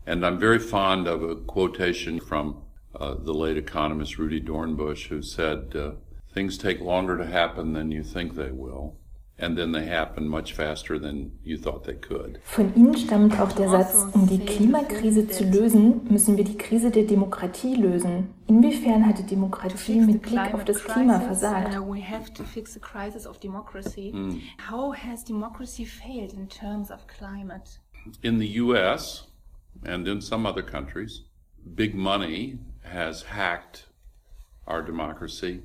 And I'm very fond of a quotation from uh, the late economist Rudy Dornbush, who said, uh, Things take longer to happen than you think they will, and then they happen much faster than you thought they could. Von Ihnen stammt auch der Satz, um die Klimakrise zu lösen, müssen wir die Krise der Demokratie lösen. Inwiefern hat die Demokratie mit Blick auf das Klima versagt? Uh, we have to fix the crisis of democracy. Mm. How has democracy failed in terms of climate? In the US and in some other countries, big money has hacked our democracy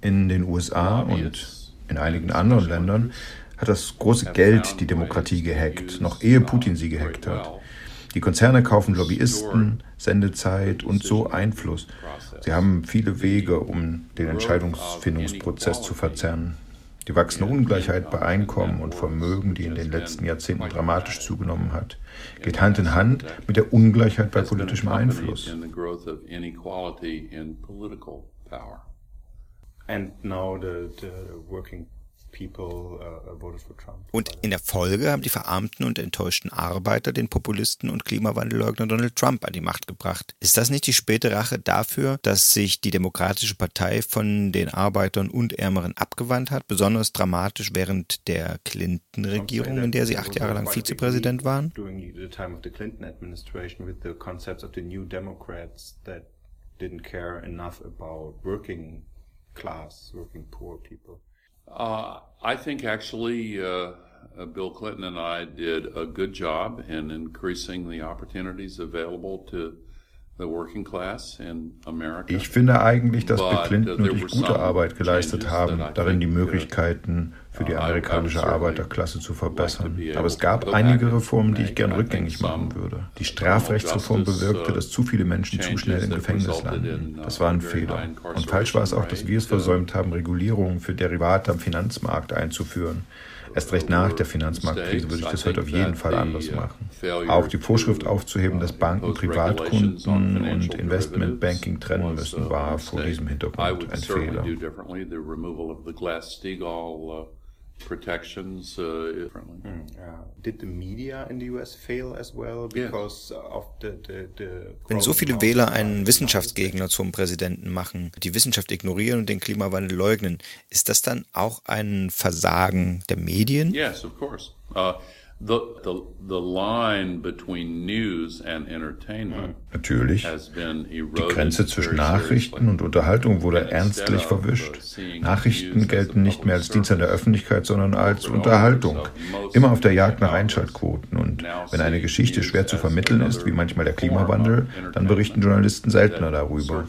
In den USA und in einigen anderen Ländern hat das große Geld die Demokratie gehackt, noch ehe Putin sie gehackt hat. Die Konzerne kaufen Lobbyisten, Sendezeit und so Einfluss. Sie haben viele Wege, um den Entscheidungsfindungsprozess zu verzerren. Die wachsende Ungleichheit bei Einkommen und Vermögen, die in den letzten Jahrzehnten dramatisch zugenommen hat, geht Hand in Hand mit der Ungleichheit bei politischem Einfluss. And now the, the working people uh, voted for Trump. Und in der Folge haben die verarmten und enttäuschten Arbeiter den Populisten und Klimawandelleugner Donald Trump an die Macht gebracht. Ist das nicht die späte Rache dafür, dass sich die Demokratische Partei von den Arbeitern und Ärmeren abgewandt hat, besonders dramatisch während der Clinton-Regierung, in der sie acht Jahre lang Vizepräsident waren? During the time of the Clinton administration with the concepts of the new Democrats that didn't care enough about working class, working poor people. Uh, I think actually uh, Bill Clinton and I did a good job in increasing the opportunities available to Ich finde eigentlich, dass Clinton uh, und there ich were gute Arbeit geleistet haben, darin die uh, Möglichkeiten für die amerikanische Arbeiterklasse zu verbessern. be Aber es gab einige Reformen, die ich gern rückgängig machen würde. Die Strafrechtsreform bewirkte, dass zu viele Menschen zu schnell im Gefängnis landen. uh, Das war ein Fehler. Und falsch war es auch, dass wir es versäumt haben, Regulierungen für Derivate am Finanzmarkt einzuführen. Erst recht nach der Finanzmarktkrise würde ich das heute auf jeden Fall anders machen. Auch die Vorschrift aufzuheben, dass Banken Privatkunden und Investmentbanking trennen müssen, war vor diesem Hintergrund ein Fehler. Uh, protections. Uh, differently. Uh, did the media in the US fail as well because of the, the, the Wenn so viele Wähler einen Wissenschaftsgegner zum Präsidenten machen, die Wissenschaft ignorieren und den Klimawandel leugnen, ist das dann auch ein Versagen der Medien? Yes, of course. Uh, the, the, the line between news and entertainment Natürlich. Die Grenze zwischen Nachrichten und Unterhaltung wurde ernstlich verwischt. Nachrichten gelten nicht mehr als Dienst an der Öffentlichkeit, sondern als Unterhaltung. Immer auf der Jagd nach Einschaltquoten. Und wenn eine Geschichte schwer zu vermitteln ist, wie manchmal der Klimawandel, dann berichten Journalisten seltener darüber.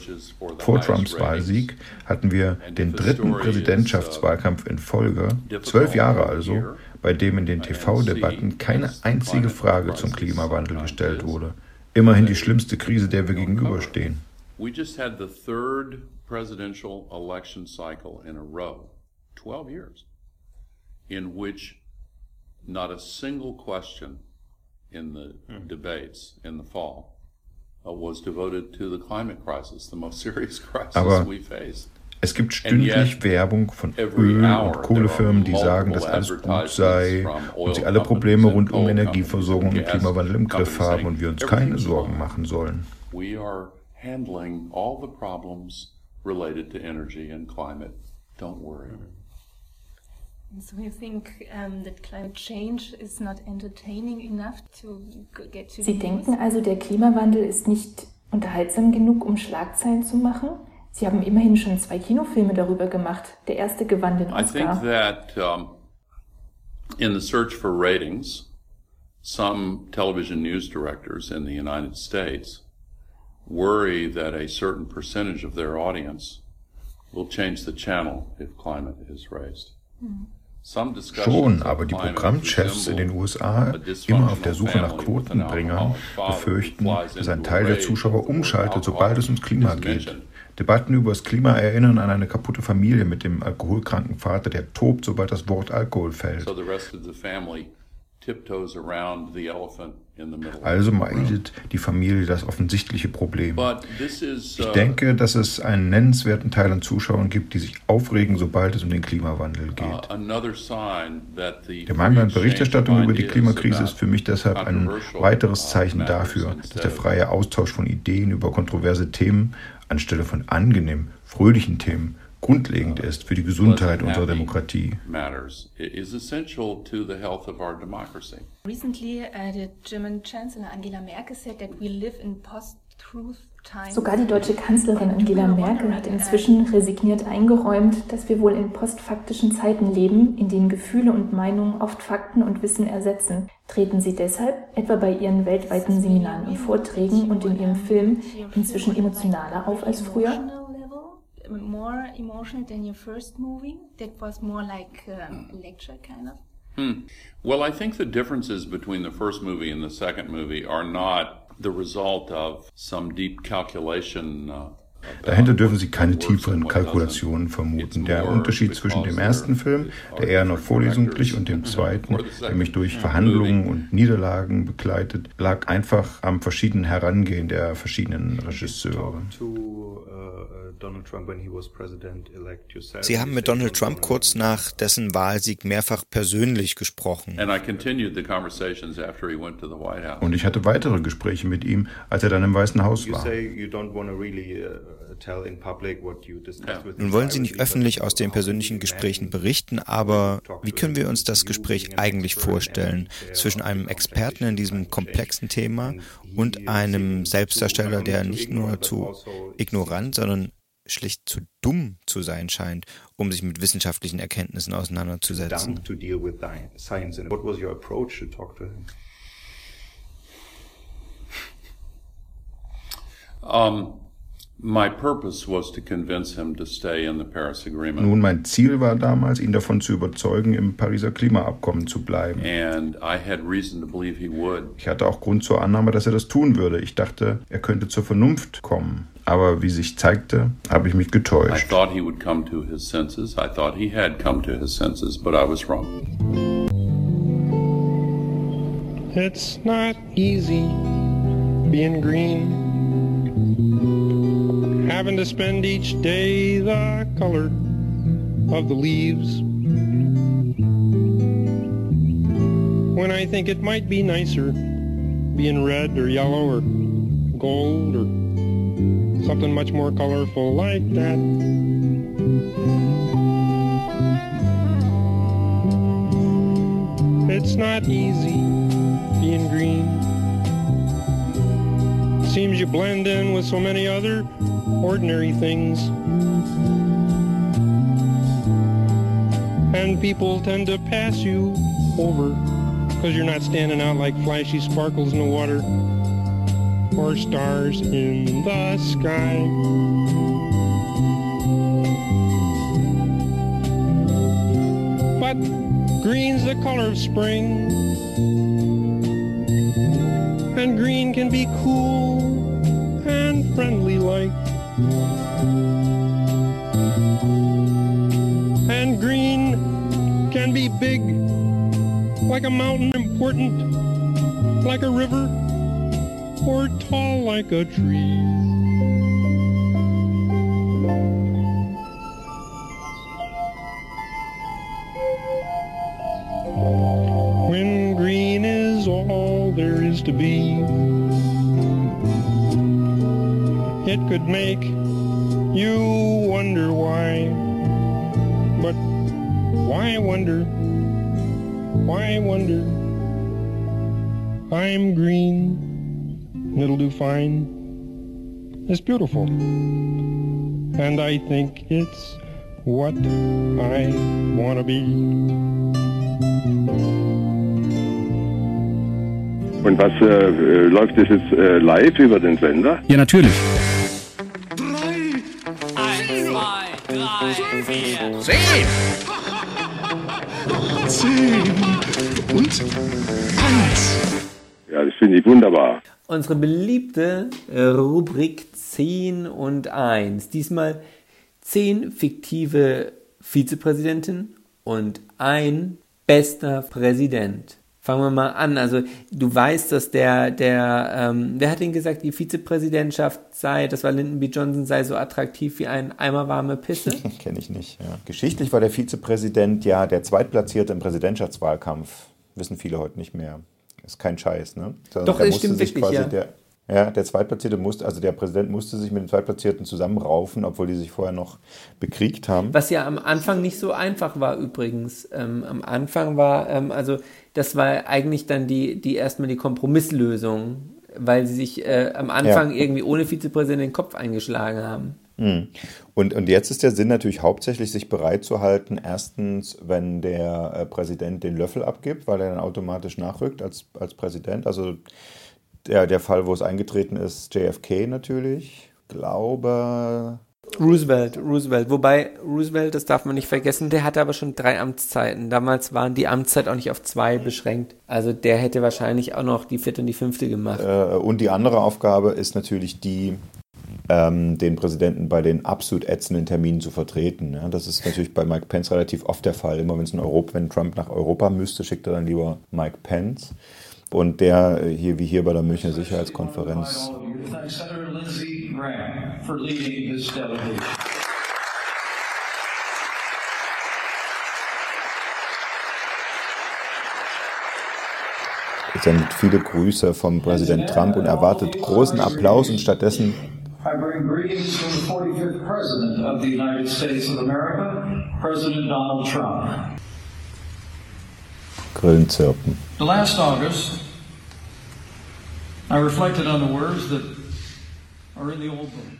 Vor Trumps Wahlsieg hatten wir den dritten Präsidentschaftswahlkampf in Folge, zwölf Jahre also, bei dem in den TV-Debatten keine einzige Frage zum Klimawandel gestellt wurde. Immerhin die schlimmste Krise, der wir gegenüberstehen. We just had the third presidential election cycle in a row, 12 years, in which not a single question in the debates in the fall uh, was devoted to the climate crisis, the most serious crisis Aber we face. Es gibt stündlich Werbung von Öl- und Kohlefirmen, die sagen, dass alles gut sei und sie alle Probleme rund um Energieversorgung und Klimawandel im Griff haben und wir uns keine Sorgen machen sollen. We are handling all the problems related to energy and climate. Don't worry. So you think um, that climate change is not entertaining enough to get to Sie the denken also, der Klimawandel ist nicht unterhaltsam genug, um Schlagzeilen zu machen? Sie haben immerhin schon zwei Kinofilme darüber gemacht. Der erste gewann den I think Oscar. that um, in the search for ratings, some television news directors in the United States worry that a certain percentage of their audience will change the channel if climate is raised. Some discussions Schon, aber die Programmchefs in den USA, immer auf der Suche nach Quotenbringern, befürchten, dass ein Teil der Zuschauer umschaltet, sobald es ums Klima geht. Debatten über das Klima erinnern an eine kaputte Familie mit dem alkoholkranken Vater, der tobt, sobald das Wort Alkohol fällt. Also meidet die Familie das offensichtliche Problem. Ich uh, denke, dass es einen nennenswerten Teil an Zuschauern gibt, die sich aufregen, sobald es um den Klimawandel geht. uh, the Der Mangel an Berichterstattung über die Klimakrise ist für mich deshalb ein weiteres uh, Zeichen dafür, dass der freie Austausch von Ideen über kontroverse Themen anstelle von angenehm, fröhlichen Themen grundlegend ist für die Gesundheit unserer Demokratie. Recently, uh, the German Chancellor Angela Merkel said that we live in post-truth. Sogar die deutsche Kanzlerin Angela Merkel hat inzwischen resigniert eingeräumt, dass wir wohl in postfaktischen Zeiten leben, in denen Gefühle und Meinungen oft Fakten und Wissen ersetzen. Treten Sie deshalb, etwa bei Ihren weltweiten Seminaren und Vorträgen und in Ihrem Film, inzwischen emotionaler auf als früher? Emotional level, more emotional than your first movie. That was more like lecture kind of. Hmm. Well, I think the differences between the first movie and the second movie are not the result of some deep calculation. Uh, Dahinter dürfen Sie keine tieferen Kalkulationen vermuten. Der Unterschied zwischen dem ersten Film, der eher noch Vorlesung glich, und dem zweiten, der mich durch Verhandlungen und Niederlagen begleitet, lag einfach am verschiedenen Herangehen der verschiedenen Regisseure. Sie haben mit Donald Trump kurz nach dessen Wahlsieg mehrfach persönlich gesprochen. and I continued the conversations after he went to the White House. Und ich hatte weitere Gespräche mit ihm, als er dann im Weißen Haus war. Nun wollen Sie nicht öffentlich aus den persönlichen Gesprächen berichten, aber wie können wir uns das Gespräch eigentlich vorstellen zwischen einem Experten in diesem komplexen Thema und einem Selbstdarsteller, der nicht nur zu ignorant, sondern schlicht zu dumm zu sein scheint, um sich mit wissenschaftlichen Erkenntnissen auseinanderzusetzen? to deal with di- science and what was your approach to talk to him? Um, Nun, mein Ziel war damals, ihn davon zu überzeugen, im Pariser Klimaabkommen zu bleiben. And I had reason to believe he would. Ich hatte auch Grund zur Annahme, dass er das tun würde. Ich dachte, er könnte zur Vernunft kommen. Aber wie sich zeigte, habe ich mich I getäuscht. thought he would come to his senses. I thought he had come to his senses, but I was wrong. It's not easy being green. Having to spend each day the color of the leaves. When I think it might be nicer being red or yellow or gold or something much more colorful like that. It's not easy being green. Seems you blend in with so many other ordinary things. And people tend to pass you over because you're not standing out like flashy sparkles in the water or stars in the sky. But green's the color of spring. And green can be cool and friendly like. Like a mountain, important, like a river, or tall like a tree. When green is all there is to be, it could make you wonder why. But why wonder? Why wonder? I'm green, and it'll do fine. It's beautiful. And I think it's what I want to be. Und was äh, äh, läuft das jetzt äh, live über den Sender? Ja, natürlich. Zehn! Zehn und eins. Ja, das finde ich wunderbar. Unsere beliebte äh, Rubrik 10 und 1. Diesmal 10 fiktive Vizepräsidenten und ein bester Präsident. Fangen wir mal an. Also du weißt, dass der, der, ähm, wer hat denn gesagt, die Vizepräsidentschaft sei, das war Lyndon B. Johnson, sei so attraktiv wie ein Eimer warme Pisse? Kenne ich nicht. Ja. Geschichtlich war der Vizepräsident ja der Zweitplatzierte im Präsidentschaftswahlkampf. Wissen viele heute nicht mehr. Ist kein Scheiß, ne? Sondern Doch, da musste stimmt sich wirklich, quasi ja. Der, ja, der Zweitplatzierte musste, also der Präsident musste sich mit dem Zweitplatzierten zusammenraufen, obwohl die sich vorher noch bekriegt haben. Was ja am Anfang nicht so einfach war übrigens. Ähm, am Anfang war, ähm, also das war eigentlich dann die, die erstmal die Kompromisslösung, weil sie sich äh, am Anfang Ja. irgendwie ohne Vizepräsident den Kopf eingeschlagen haben. Mhm. Und, und jetzt ist der Sinn natürlich hauptsächlich, sich bereit zu halten, erstens, wenn der äh, Präsident den Löffel abgibt, weil er dann automatisch nachrückt als, als Präsident. Also der, der Fall, wo es eingetreten ist, JFK natürlich. Glaube. Roosevelt, Roosevelt. Wobei Roosevelt, das darf man nicht vergessen, der hatte aber schon drei Amtszeiten. Damals waren die Amtszeit auch nicht auf zwei beschränkt. Also der hätte wahrscheinlich auch noch die vierte und die fünfte gemacht. Äh, und die andere Aufgabe ist natürlich die, ähm, den Präsidenten bei den absolut ätzenden Terminen zu vertreten. Ja, das ist natürlich bei Mike Pence relativ oft der Fall. Immer wenn es in Europa, wenn Trump nach Europa müsste, schickt er dann lieber Mike Pence. Und der äh, hier wie hier bei der Münchner Sicherheitskonferenz delegation. sendet viele Grüße vom Präsident Trump und erwartet großen Applaus und stattdessen I bring from the 45th President of the United States of America, President Donald Trump. Grillen zirpen. Last August, I reflected on the words that are in the old book.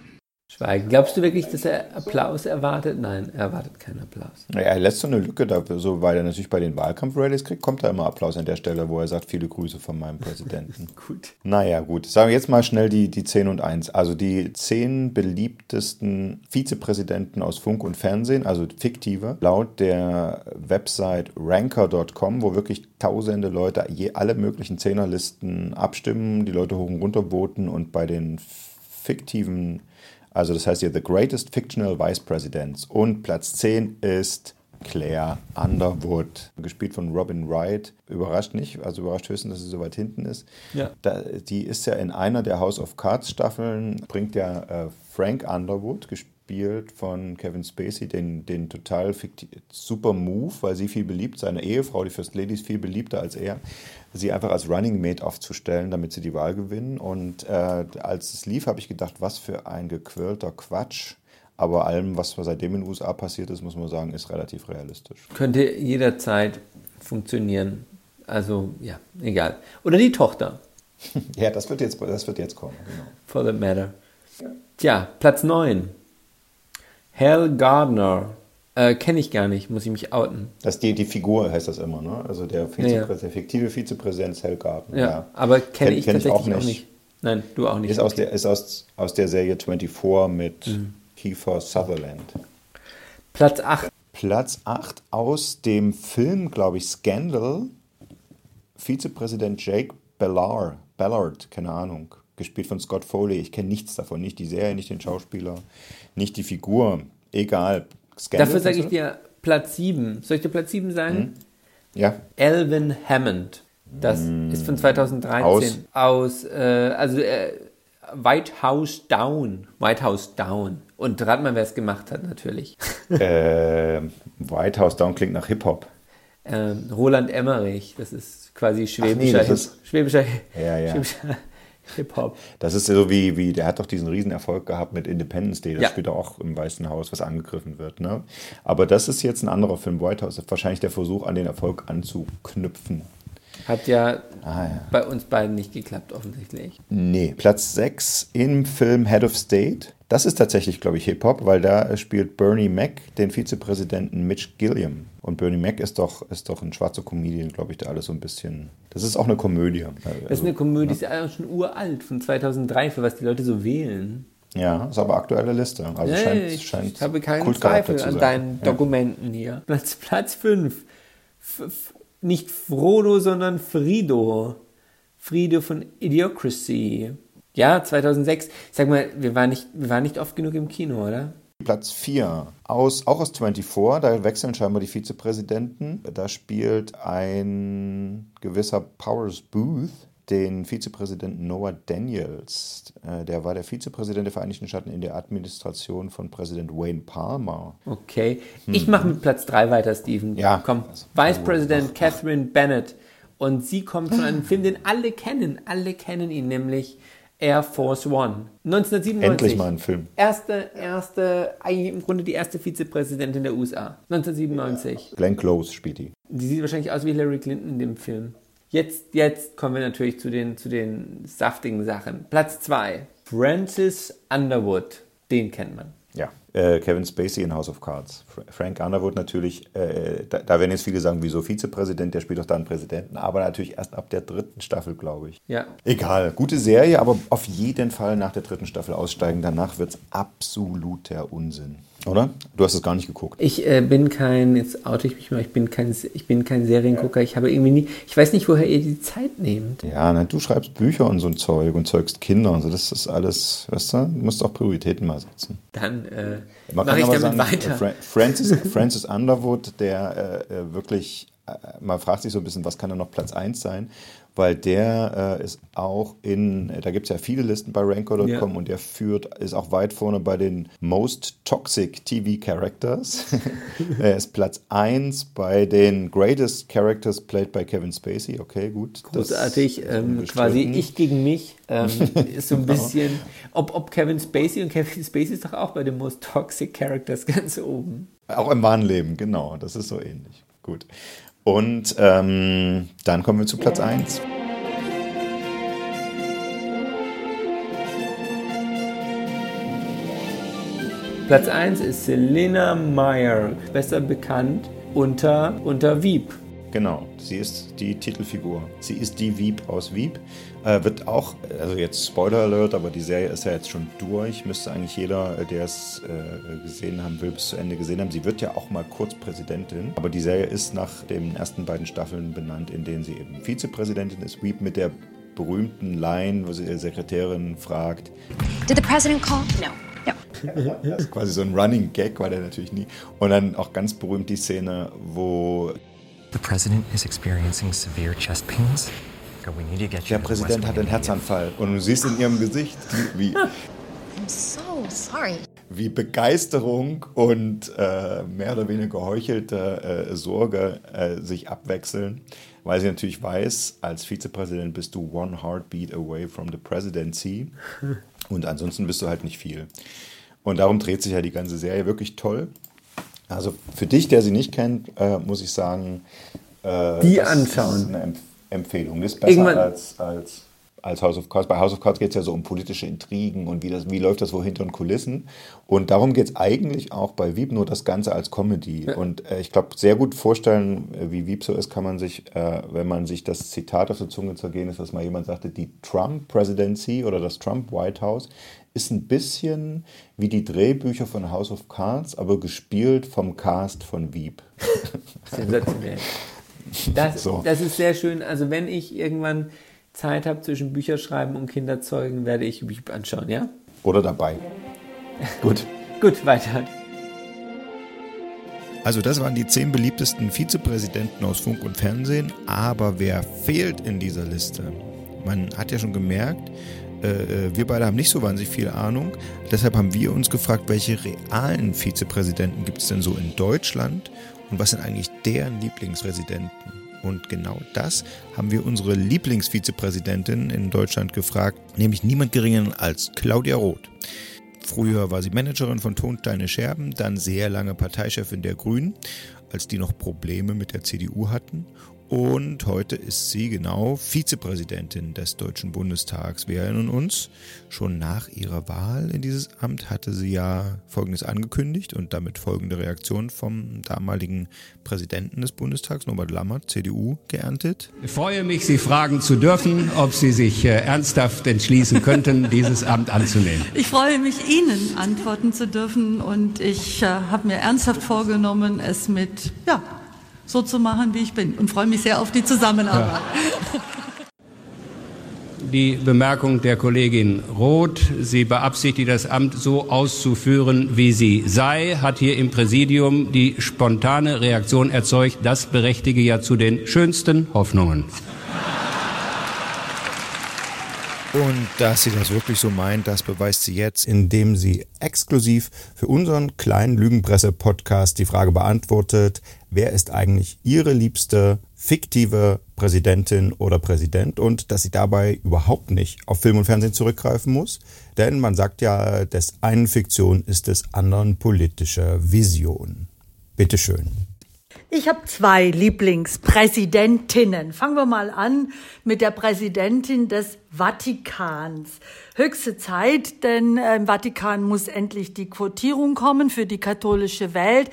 Schweigen. Glaubst du wirklich, dass er Applaus erwartet? Nein, er erwartet keinen Applaus. Ja, Er lässt so eine Lücke dafür, so weil er natürlich bei den Wahlkampf-Rallies kriegt, kommt da immer Applaus an der Stelle, wo er sagt, viele Grüße von meinem Präsidenten. gut. Naja, gut. Sagen wir jetzt mal schnell die, die 10 und 1. Also die 10 beliebtesten Vizepräsidenten aus Funk und Fernsehen, also fiktive, laut der Website ranker.com, wo wirklich tausende Leute je alle möglichen Zehnerlisten abstimmen, die Leute hoch und runter voten und bei den fiktiven also das heißt hier The Greatest Fictional Vice Presidents. Und Platz 10 ist Claire Underwood, gespielt von Robin Wright. Überrascht nicht, also überrascht höchstens, dass sie so weit hinten ist. Ja. Da, die ist ja in einer der House of Cards Staffeln, bringt ja äh, Frank Underwood, gespielt von Kevin Spacey, den, den total super Move, weil sie viel beliebt, seine Ehefrau, die First Lady, ist viel beliebter als er, sie einfach als Running Mate aufzustellen, damit sie die Wahl gewinnen. Und äh, als es lief, habe ich gedacht, was für ein gequirlter Quatsch. Aber allem, was seitdem in den USA passiert ist, muss man sagen, ist relativ realistisch. Könnte jederzeit funktionieren. Also, ja, egal. Oder die Tochter. Ja, das wird jetzt, das wird jetzt kommen. Genau. For that matter. Tja, Platz 9. Hal Gardner. Äh, Kenne ich gar nicht, muss ich mich outen. Das die, die Figur heißt das immer, ne? Also der, Ja, ja. Vizepräsident, der fiktive Vizepräsident Hal Gardner. Ja, aber kenne Kenn- ich kenn tatsächlich auch nicht. Nein, du auch nicht. Ist, aus Okay. der, ist aus, aus der Serie 24 mit Mhm. Kiefer Sutherland. Platz 8. Platz 8 aus dem Film, glaube ich, Scandal. Vizepräsident Jake Ballard, Ballard, keine Ahnung, gespielt von Scott Foley. Ich kenne nichts davon, nicht die Serie, nicht den Schauspieler, nicht die Figur. Egal. Scandal, Dafür sage ich dir Platz 7. Soll ich dir Platz 7 sagen? Mhm. Ja. Alvin Hammond. Das ist von 2013. Aus? Aus, äh, also äh, White House Down. White House Down. Und rat mal, wer es gemacht hat, natürlich. äh, White House Down klingt nach Hip-Hop. ähm, Roland Emmerich. Das ist quasi schwäbischer, das ist- schwäbischer, Ja, ja. schwäbischer Hip-Hop. Das ist so wie, wie, der hat doch diesen Riesenerfolg gehabt mit Independence Day. Das Ja. spielt auch im Weißen Haus, was angegriffen wird. Ne? Aber das ist jetzt ein anderer Film. White House wahrscheinlich der Versuch, an den Erfolg anzuknüpfen. Hat ja, Ah, ja. bei uns beiden nicht geklappt, offensichtlich. Nee, Platz 6 im Film Head of State. Das ist tatsächlich, glaube ich, Hip-Hop, weil da spielt Bernie Mac den Vizepräsidenten Mitch Gilliam. Und Bernie Mac ist doch, ist doch ein schwarzer Comedian, glaube ich, der alles so ein bisschen. Das ist auch eine Komödie. Das ist eine Komödie, die ist ja schon uralt, von 2003, für was die Leute so wählen. Ja, ist aber aktuelle Liste. Also Ja, scheint, ich, scheint ich habe keinen Zweifel an deinen Ja. Dokumenten hier. Platz, Platz 5. Nicht Frodo, sondern Frido. Frido von Idiocracy. Ja, 2006. Sag mal, wir waren nicht, wir waren nicht oft genug im Kino, oder? Platz 4, aus, auch aus 24, da wechseln scheinbar die Vizepräsidenten. Da spielt ein gewisser Powers Booth den Vizepräsidenten Noah Daniels. Äh, Der war der Vizepräsident der Vereinigten Staaten in der Administration von Präsident Wayne Palmer. Okay. Ich mache mit Platz 3 weiter, Steven. Ja. Komm. Vice President Catherine Bennett. Und sie kommt von einem Film, den alle kennen. Alle kennen ihn, nämlich Air Force One. 1997. Endlich mal ein Film. Erste, erste, eigentlich im Grunde die erste Vizepräsidentin der USA. 1997. Glenn Close spielt die. Die sieht wahrscheinlich aus wie Hillary Clinton in dem Film. Jetzt, jetzt kommen wir natürlich zu den, zu den saftigen Sachen. Platz 2. Francis Underwood. Den kennt man. Ja, äh, Kevin Spacey in House of Cards. Fra- Frank Underwood natürlich, äh, da, da werden jetzt viele sagen, wieso Vizepräsident, der spielt doch da einen Präsidenten, aber natürlich erst ab der dritten Staffel, glaube ich. Ja. Egal, gute Serie, aber auf jeden Fall nach der dritten Staffel aussteigen. Danach wird es absoluter Unsinn. Oder? Du hast es gar nicht geguckt. Ich äh, bin kein, jetzt oute ich mich mal, ich bin kein, ich bin kein Seriengucker. Ich habe irgendwie nie, ich weiß nicht, woher ihr die Zeit nehmt. Ja, nein, du schreibst Bücher und so ein Zeug und zeugst Kinder und so. Das ist alles, weißt du, du musst auch Prioritäten mal setzen. Dann äh, Man mache kann ich aber damit sagen, weiter. Fra Francis, Francis Underwood, der äh, äh, wirklich, man fragt sich so ein bisschen, was kann da noch Platz 1 sein? Weil der äh, ist auch in, da gibt es ja viele Listen bei Ranker.com Ja. und der führt, ist auch weit vorne bei den Most Toxic TV Characters. er ist Platz 1 bei den Greatest Characters played by Kevin Spacey. Okay, gut. das Großartig, ist ähm, quasi ich gegen mich. Ähm, ist so ein Genau. bisschen, ob, ob Kevin Spacey und Kevin Spacey ist doch auch bei den Most Toxic Characters ganz oben. Auch im wahren Leben, genau. Das ist so ähnlich. Gut. Und ähm, dann kommen wir zu Platz 1. Platz 1 ist Selena Meyer, besser bekannt unter, unter Wieb. Genau, sie ist die Titelfigur. Sie ist die Wieb aus Wieb. Äh, wird auch, also jetzt Spoiler Alert, aber die Serie ist ja jetzt schon durch. Müsste eigentlich jeder, äh, der es äh, gesehen haben will, bis zu Ende gesehen haben. Sie wird ja auch mal kurz Präsidentin. Aber die Serie ist nach den ersten beiden Staffeln benannt, in denen sie eben Vizepräsidentin ist. Wieb mit der berühmten Line, wo sie ihre Sekretärin fragt, Did the president call? No. Das ist quasi so ein Running Gag, war der natürlich nie. Und dann auch ganz berühmt die Szene, wo The president is experiencing severe chest pains. So we need to get you der Präsident hat einen Herzanfall. Und du siehst in ihrem Gesicht, wie, I'm so sorry. wie Begeisterung und äh, mehr oder weniger geheuchelte äh, Sorge äh, sich abwechseln, weil sie natürlich weiß, als Vizepräsident bist du one heartbeat away from the presidency und ansonsten bist du halt nicht viel. Und darum dreht sich ja die ganze Serie wirklich toll. Also für dich, der sie nicht kennt, äh, muss ich sagen, äh, Die das anschauen. ist eine Empf Empfehlung. Das ist besser Irgendwann- als, als, als House of Cards. Bei House of Cards geht es ja so um politische Intrigen und wie, das, wie läuft das wo hinter den Kulissen. Und darum geht es eigentlich auch bei Wieb nur das Ganze als Comedy. Und äh, ich glaube, sehr gut vorstellen, äh, wie Wieb so ist, kann man sich, äh, wenn man sich das Zitat auf der Zunge zergehen ist, was mal jemand sagte, die Trump-Presidency oder das Trump-White House ist ein bisschen wie die Drehbücher von House of Cards, aber gespielt vom Cast von Wieb. Sensationell. Das, So. das ist sehr schön. Also wenn ich irgendwann Zeit habe zwischen Bücherschreiben und Kinderzeugen, werde ich Wieb anschauen, ja? Oder dabei. Gut. Gut, weiter. Also das waren die zehn beliebtesten Vizepräsidenten aus Funk und Fernsehen. Aber wer fehlt in dieser Liste? Man hat ja schon gemerkt, äh, wir beide haben nicht so wahnsinnig viel Ahnung. Deshalb haben wir uns gefragt, welche realen Vizepräsidenten gibt es denn so in Deutschland und was sind eigentlich deren Lieblingsresidenten? Und genau das haben wir unsere Lieblingsvizepräsidentin in Deutschland gefragt, nämlich niemand geringeren als Claudia Roth. Früher war sie Managerin von Tonsteine Scherben, dann sehr lange Parteichefin der Grünen, als die noch Probleme mit der CDU hatten. Und heute ist sie genau Vizepräsidentin des Deutschen Bundestags. Wir erinnern uns, schon nach ihrer Wahl in dieses Amt hatte sie ja Folgendes angekündigt und damit folgende Reaktion vom damaligen Präsidenten des Bundestags, Norbert Lammert, CDU, geerntet. Ich freue mich, Sie fragen zu dürfen, ob Sie sich äh, ernsthaft entschließen könnten, dieses Amt anzunehmen. Ich freue mich, Ihnen antworten zu dürfen und ich äh, habe mir ernsthaft vorgenommen, es mit, ja, so zu machen, wie ich bin und freue mich sehr auf die Zusammenarbeit. die Bemerkung der Kollegin Roth. Sie beabsichtigt, das Amt so auszuführen, wie sie sei, hat hier im Präsidium die spontane Reaktion erzeugt. Das berechtige ja zu den schönsten Hoffnungen. Und dass sie das wirklich so meint, das beweist sie jetzt, indem sie exklusiv für unseren kleinen Lügenpresse-Podcast die Frage beantwortet, wer ist eigentlich ihre liebste fiktive Präsidentin oder Präsident und dass sie dabei überhaupt nicht auf Film und Fernsehen zurückgreifen muss. Denn man sagt ja, des einen Fiktion ist des anderen politische Vision. Bitteschön. Ich habe zwei Lieblingspräsidentinnen. Fangen wir mal an mit der Präsidentin des Vatikans. Höchste Zeit, denn äh, im Vatikan muss endlich die Quotierung kommen für die katholische Welt.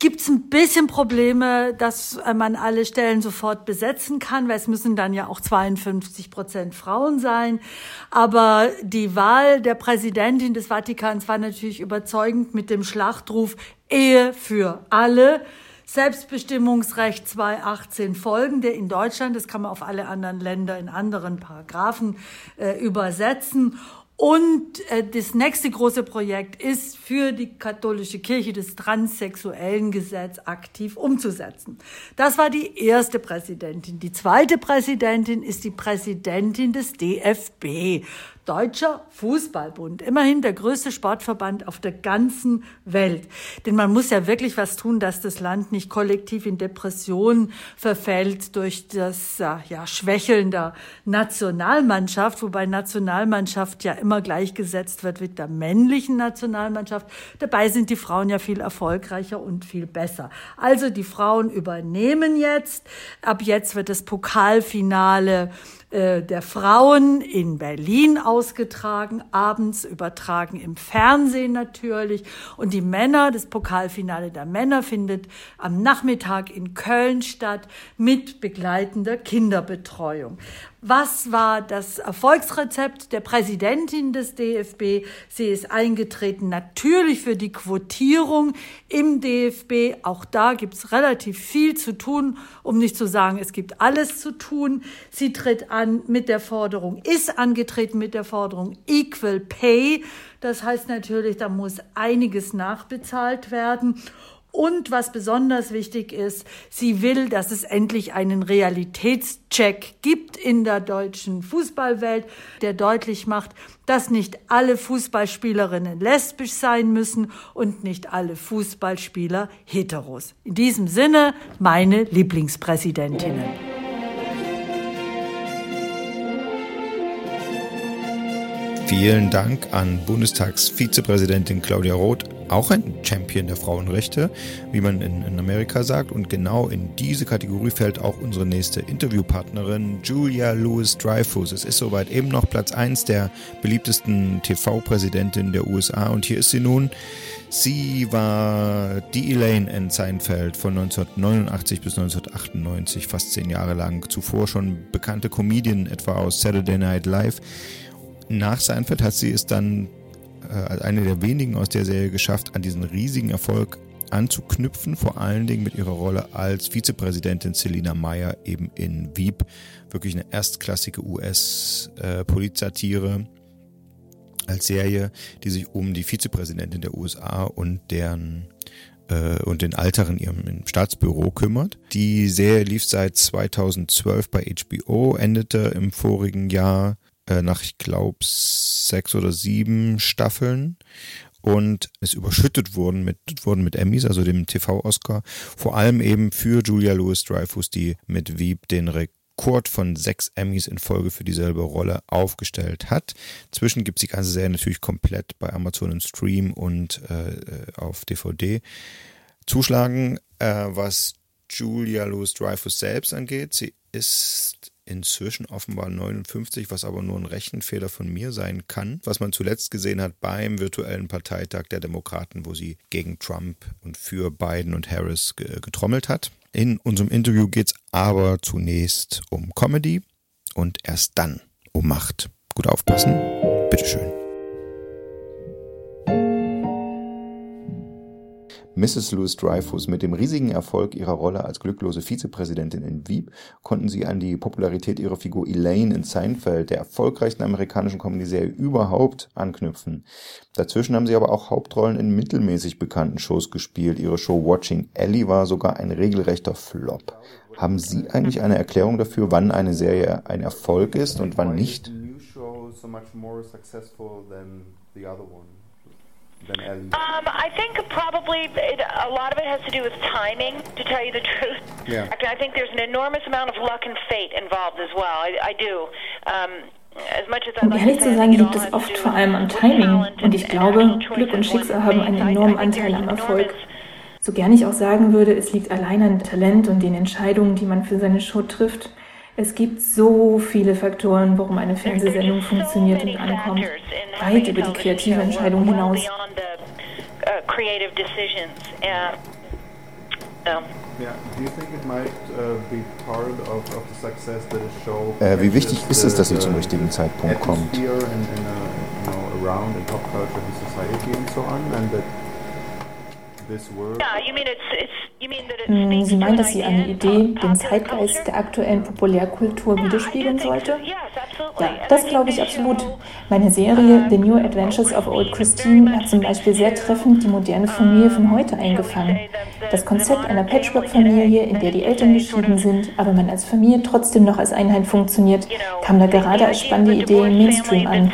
Gibt es ein bisschen Probleme, dass äh, man alle Stellen sofort besetzen kann, weil es müssen dann ja auch 52 Prozent Frauen sein. Aber die Wahl der Präsidentin des Vatikans war natürlich überzeugend mit dem Schlachtruf Ehe für alle. Selbstbestimmungsrecht 218 folgende in Deutschland, das kann man auf alle anderen Länder in anderen Paragraphen äh, übersetzen. Und äh, das nächste große Projekt ist für die katholische Kirche das transsexuellen Gesetz aktiv umzusetzen. Das war die erste Präsidentin. Die zweite Präsidentin ist die Präsidentin des DFB. Deutscher Fußballbund. Immerhin der größte Sportverband auf der ganzen Welt. Denn man muss ja wirklich was tun, dass das Land nicht kollektiv in Depression verfällt durch das ja, Schwächeln der Nationalmannschaft, wobei Nationalmannschaft ja immer gleichgesetzt wird mit der männlichen Nationalmannschaft. Dabei sind die Frauen ja viel erfolgreicher und viel besser. Also die Frauen übernehmen jetzt. Ab jetzt wird das Pokalfinale äh, der Frauen in Berlin ausgetragen, abends übertragen im Fernsehen natürlich. Und die Männer, das Pokalfinale der Männer findet am Nachmittag in Köln statt mit begleitender Kinderbetreuung. Was war das Erfolgsrezept der Präsidentin des DFB? Sie ist eingetreten natürlich für die Quotierung im DFB. Auch da gibt es relativ viel zu tun, um nicht zu sagen, es gibt alles zu tun. Sie tritt an mit der Forderung, ist angetreten mit der Forderung Equal Pay. Das heißt natürlich, da muss einiges nachbezahlt werden. Und was besonders wichtig ist, sie will, dass es endlich einen Realitätscheck gibt in der deutschen Fußballwelt, der deutlich macht, dass nicht alle Fußballspielerinnen lesbisch sein müssen und nicht alle Fußballspieler heteros. In diesem Sinne meine Lieblingspräsidentinnen. Vielen Dank an Bundestagsvizepräsidentin Claudia Roth, auch ein Champion der Frauenrechte, wie man in, in, Amerika sagt. Und genau in diese Kategorie fällt auch unsere nächste Interviewpartnerin Julia Louis Dreyfus. Es ist soweit eben noch Platz 1 der beliebtesten TV-Präsidentin der USA. Und hier ist sie nun. Sie war die Elaine in Seinfeld von 1989 bis 1998, fast zehn Jahre lang. Zuvor schon bekannte Comedian, etwa aus Saturday Night Live. Nach Seinfeld hat sie es dann als eine der wenigen aus der Serie geschafft, an diesen riesigen Erfolg anzuknüpfen, vor allen Dingen mit ihrer Rolle als Vizepräsidentin Selina Meyer eben in Wieb. Wirklich eine erstklassige US-Polizatire als Serie, die sich um die Vizepräsidentin der USA und deren äh, und den Alter in ihrem Staatsbüro kümmert. Die Serie lief seit 2012 bei HBO, endete im vorigen Jahr äh, nach, ich glaube, sechs oder sieben Staffeln und ist überschüttet worden mit, worden mit Emmys, also dem TV-Oscar, vor allem eben für Julia Louis-Dreyfus, die mit Wieb den Rekord von sechs Emmys in Folge für dieselbe Rolle aufgestellt hat. Zwischen gibt es die ganze Serie natürlich komplett bei Amazon im Stream und äh, auf DVD. Zuschlagen, äh, was Julia Louis-Dreyfus selbst angeht, sie ist inzwischen offenbar 59, was aber nur ein Rechenfehler von mir sein kann, was man zuletzt gesehen hat beim virtuellen Parteitag der Demokraten, wo sie gegen Trump und für Biden und Harris getrommelt hat. In unserem Interview geht es aber zunächst um Comedy und erst dann um Macht. Gut aufpassen. Bitteschön. Mrs. Louis Dreyfus. Mit dem riesigen Erfolg ihrer Rolle als glücklose Vizepräsidentin in Wieb konnten sie an die Popularität ihrer Figur Elaine in Seinfeld, der erfolgreichsten amerikanischen Comedy-Serie überhaupt, anknüpfen. Dazwischen haben sie aber auch Hauptrollen in mittelmäßig bekannten Shows gespielt. Ihre Show Watching Ellie war sogar ein regelrechter Flop. Haben Sie eigentlich eine Erklärung dafür, wann eine Serie ein Erfolg ist und wann nicht? Um, I think probably it, a lot of it has to do with timing, to tell you the truth. Yeah. I think there's an enormous amount of luck and fate involved as well. I, I do. Um, as much as I'd Um ehrlich to zu sein, I liegt es oft do vor allem am Timing. Und ich glaube, Glück und Schicksal haben einen enormen Anteil am Erfolg. So gern ich auch sagen würde, es liegt allein an Talent und den Entscheidungen, die man für seine Show trifft. Es gibt so viele Faktoren, warum eine Fernsehsendung funktioniert und ankommt. Weit über die kreative Entscheidung hinaus. uh, creative decisions. And, um, yeah, äh, wie wichtig ist es, dass sie zum richtigen Zeitpunkt kommt? And, and, Sie to meinen, an dass sie eine in Idee, den Zeitgeist der aktuellen Populärkultur widerspiegeln sollte? Ja, das I think glaube ich absolut. Meine Serie The New Adventures of Old Christine hat zum Beispiel sehr treffend die moderne Familie von heute eingefangen. Das Konzept einer Patchwork-Familie, in der die Eltern geschieden sind, aber man als Familie trotzdem noch als Einheit funktioniert, kam da gerade als spannende Idee im Mainstream an.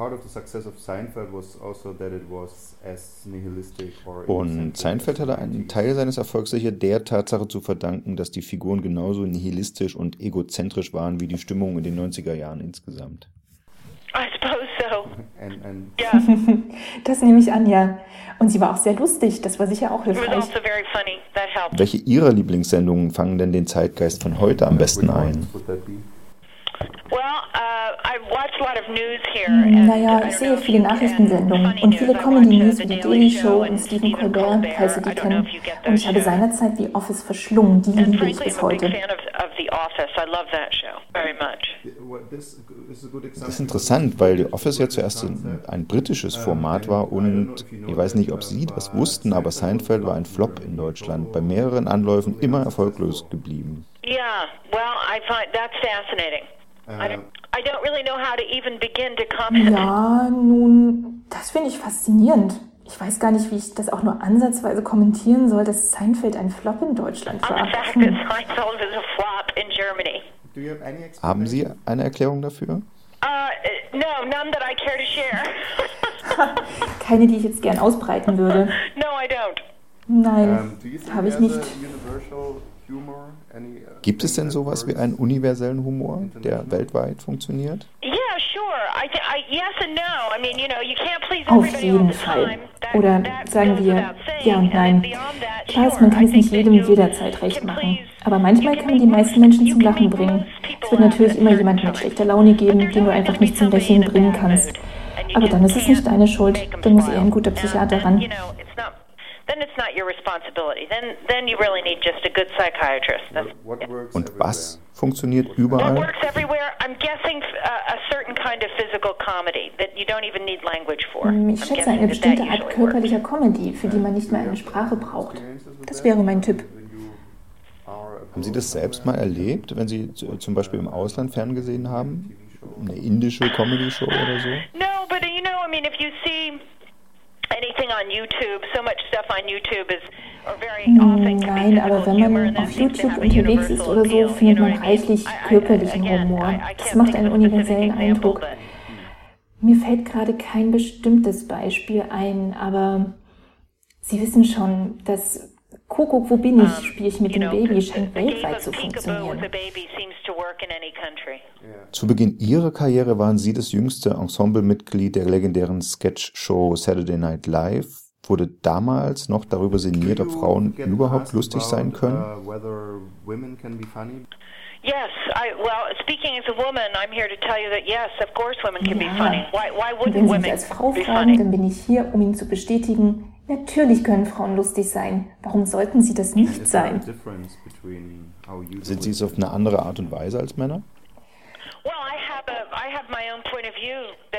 Part of the success of Seinfeld was also that it was as nihilistic or Und Seinfeld hatte einen Teil seines Erfolgs sicher der Tatsache zu verdanken, dass die Figuren genauso nihilistisch und egozentrisch waren wie die Stimmung in den 90er Jahren insgesamt. I suppose so. And, and Yeah. Das nehme ich an, ja. Und sie war auch sehr lustig, das war sicher auch hilfreich. also very funny. Welche Ihrer Lieblingssendungen fangen denn den Zeitgeist von heute am besten ein? Naja, ich sehe viele Nachrichtensendungen und viele Comedy-News wie die Daily Show und Stephen Colbert, falls Sie die kennen. Und ich habe seinerzeit The Office verschlungen, die liebe ich Frankly, bis I'm a big heute. fan of, of The Office. I love that show very much. What this is a good example. Das ist interessant, weil The Office ja zuerst ein, ein britisches Format war und ich weiß nicht, ob Sie das wussten, aber Seinfeld war ein Flop in Deutschland, bei mehreren Anläufen immer erfolglos geblieben. Yeah, well, I find that's fascinating. I, don't, I don't really know how to even begin to comment. Ja, nun, das finde ich faszinierend. Ich weiß gar nicht, wie ich das auch nur ansatzweise kommentieren soll, dass Seinfeld ein Flop in Deutschland war. Hm. Haben Sie eine Erklärung dafür? Uh, no, none that I care to share. Keine, die ich jetzt gern ausbreiten würde. no, I don't. Nein, Um, you think habe ich nicht. universal Gibt es denn sowas wie einen universellen Humor, der weltweit funktioniert? Yeah, sure. I, th- I yes and no. I mean, you know, you can't please Auf jeden Fall. Oder sagen wir ja und nein. Klar ist, man kann es nicht jedem jederzeit recht machen. Aber manchmal kann man die meisten Menschen zum Lachen bringen. Es wird natürlich immer jemanden mit schlechter Laune geben, den du einfach nicht zum Lächeln bringen kannst. Aber dann ist es nicht deine Schuld. Dann muss eher ein guter Psychiater ran. Und was funktioniert What überall? works everywhere? I'm guessing a certain kind of physical comedy that you don't even need language for. Ich schätze eine bestimmte Art körperlicher Comedy, für die man nicht mehr eine Sprache braucht. Das wäre mein Tipp. Haben Sie das selbst mal erlebt, wenn Sie zum Beispiel im Ausland ferngesehen haben? Eine indische Comedy-Show oder so? No, but you know, I mean, if you see anything on YouTube, so much stuff on YouTube is be Nein, aber wenn man auf YouTube unterwegs ist oder so, findet man reichlich körperlichen Humor. Das can't macht think einen of a specific universellen Eindruck. but Mir fällt gerade kein bestimmtes Beispiel ein, aber Sie wissen schon, das Kuckuck, wo bin ich, spiele ich mit dem Baby, scheint weltweit zu funktionieren. Zu Beginn Ihrer Karriere waren Sie das jüngste Ensemblemitglied der legendären Sketch-Show Saturday Night Live. Wurde damals noch darüber sinniert, ob Frauen überhaupt lustig sein können? Uh, whether women can be funny? Yes, I well, speaking as a woman, I'm here to tell you that yes, of course, women can be Ja. funny. Why, why wouldn't wenn Sie women mich als Frau be fragen, funny? dann bin ich hier, um Ihnen zu bestätigen, natürlich können Frauen lustig sein. Warum sollten sie das nicht sein? Sind Sie es auf eine andere Art und Weise als Männer?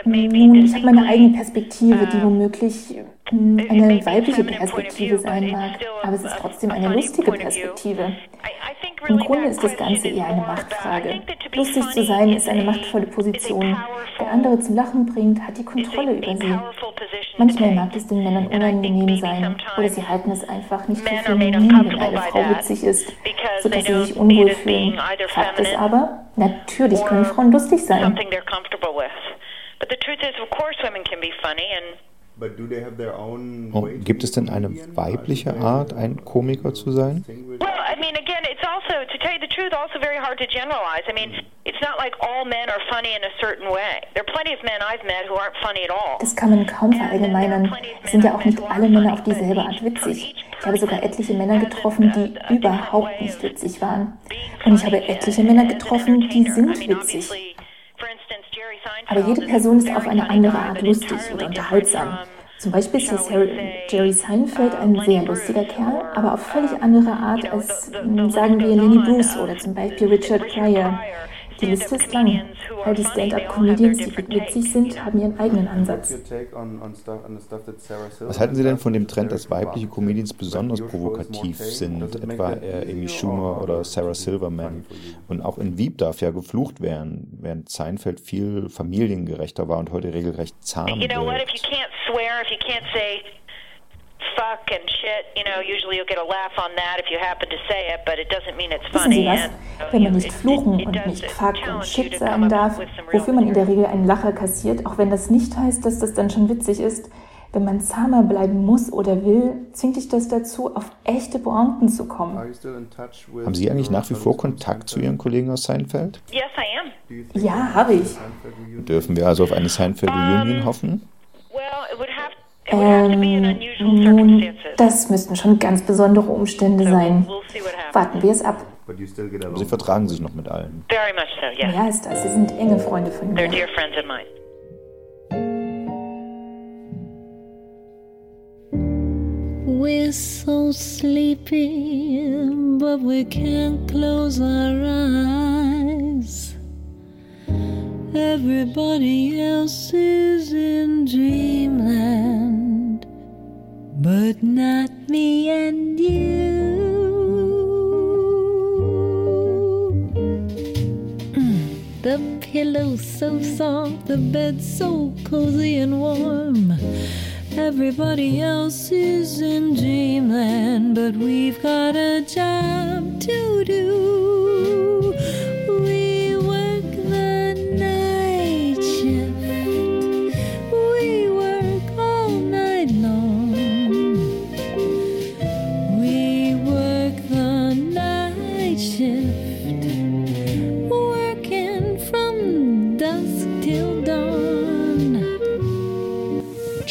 Nun, ich habe meine eigene Perspektive, die womöglich mh, eine weibliche Perspektive sein mag, aber es ist trotzdem eine lustige Perspektive. Im Grunde ist das Ganze eher eine Machtfrage. Lustig zu sein ist eine machtvolle Position. Wer andere zum Lachen bringt, hat die Kontrolle über sie. Manchmal mag es den Männern unangenehm sein oder sie halten es einfach nicht für feminin, wenn eine Frau witzig ist, sodass sie sich unwohl fühlen. Fakt ist aber, natürlich können Frauen lustig sein. But the truth is, of course, women can be funny, and Oh, gibt es denn eine weibliche Art, ein Komiker zu sein? well, I mean, again, it's also, to tell you the truth, also very hard to generalize. I mean, it's not like all men are funny in a certain way. There are plenty of men I've met who aren't funny at all. Das kann man kaum verallgemeinern. Es sind ja auch nicht alle Männer auf dieselbe Art witzig. Ich habe sogar etliche Männer getroffen, die überhaupt nicht witzig waren. Und ich habe etliche Männer getroffen, die sind witzig. Aber jede Person ist auf eine andere Art lustig oder unterhaltsam. Zum Beispiel ist Jerry Seinfeld ein sehr lustiger Kerl, aber auf völlig andere Art als, sagen wir, Lenny Bruce oder zum Beispiel Richard Pryor. Die Liste ist lang. All die Stand-up-Comedians, die witzig sind, haben ihren eigenen Ansatz. Was halten Sie denn von dem Trend, dass weibliche Comedians besonders provokativ sind, etwa äh, Amy Schumer oder Sarah Silverman? Und auch in Wieb darf ja geflucht werden, während Seinfeld viel familiengerechter war und heute regelrecht zahm You know what? wirkt. If you can't swear, if you can't say fuck and shit, you know, usually you'll get a laugh on that if you happen to say it, but it doesn't mean it's Wissen Sie funny. was? Wenn man nicht fluchen und nicht fuck und shit sagen darf, wofür man in der Regel einen Lacher kassiert, auch wenn das nicht heißt, dass das dann schon witzig ist, wenn man zahmer bleiben muss oder will, zwingt dich das dazu, auf echte Pointen zu kommen. Haben Sie eigentlich nach wie vor Kontakt zu Ihren Kollegen aus Seinfeld? yes, I am. Ja, habe ich. Dürfen wir also auf eine Seinfeld-Reunion hoffen? Well, it would have Ähm, nun, das müssten schon ganz besondere Umstände sein. Warten wir es ab. Aber Sie vertragen sich noch mit allen. very much so. Yes, Ja, ist das. Sie sind enge Freunde von they're mir. dear friends of mine. We're so sleepy, but we can't close our eyes. Everybody else is in dreamland, but not me and you. Mm, The pillow's so soft, the bed so cozy and warm. Everybody else is in dreamland, but we've got a job to do.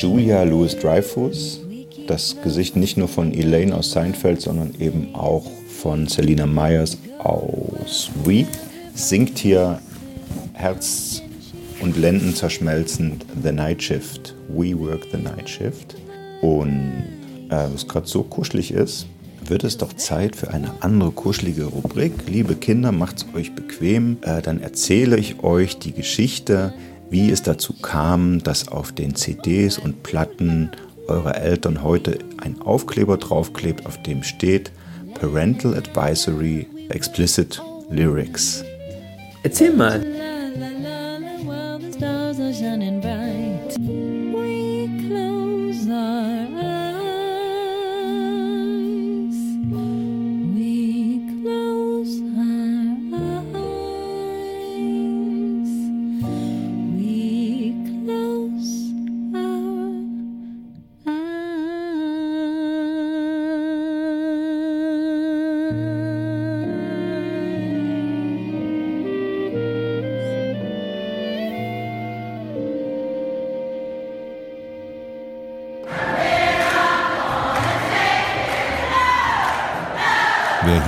Julia Louis Dreyfus, das Gesicht nicht nur von Elaine aus Seinfeld, sondern eben auch von Selina Myers aus Weep, singt hier Herz und Lenden zerschmelzend The Night Shift, We Work the Night Shift. Und äh, was gerade so kuschelig ist, wird es doch Zeit für eine andere kuschelige Rubrik. Liebe Kinder, macht's euch bequem. Äh, dann erzähle ich euch die Geschichte, wie es dazu kam, dass auf den CDs und Platten eurer Eltern heute ein Aufkleber draufklebt, auf dem steht Parental Advisory Explicit Lyrics. Erzähl mal.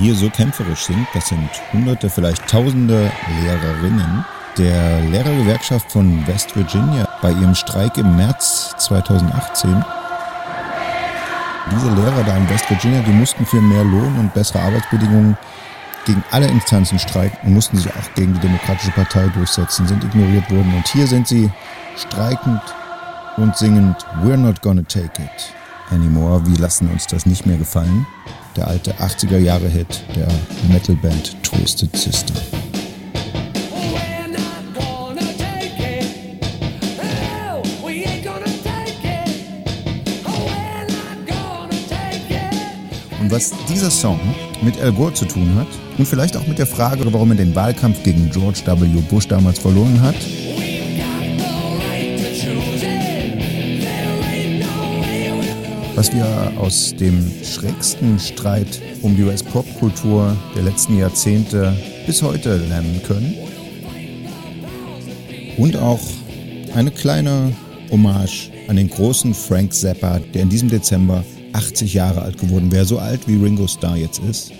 Hier so kämpferisch singt, das sind hunderte, vielleicht tausende Lehrerinnen der Lehrergewerkschaft von West Virginia bei ihrem Streik im März 2018. Diese Lehrer da in West Virginia, die mussten für mehr Lohn und bessere Arbeitsbedingungen gegen alle Instanzen streiken und mussten sich auch gegen die Demokratische Partei durchsetzen, sind ignoriert worden. Und hier sind sie streikend und singend We're not gonna take it anymore. Wir lassen uns das nicht mehr gefallen. Der alte 80er Jahre Hit der Metalband Twisted Sister. Und was dieser Song mit Al Gore zu tun hat und vielleicht auch mit der Frage, warum er den Wahlkampf gegen George W. Bush damals verloren hat, was wir aus dem schrägsten Streit um die US-Popkultur der letzten Jahrzehnte bis heute lernen können. Und auch eine kleine Hommage an den großen Frank Zappa, der in diesem Dezember 80 Jahre alt geworden wäre, so alt wie Ringo Starr jetzt ist.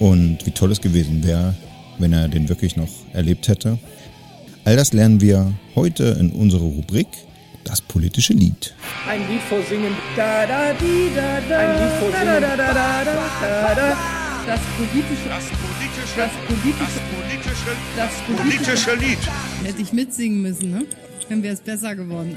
Und wie toll es gewesen wäre, wenn er den wirklich noch erlebt hätte. All das lernen wir heute in unserer Rubrik Das politische Lied. Ein Lied vor Singen. Da, da, di, da, da. Ein Lied vor Singen. Da, da, da, da, da, da, da. Das politische, das politische, das politische, das politische, das politische Lied. Hätte ich mitsingen müssen, ne? Dann wäre es besser geworden.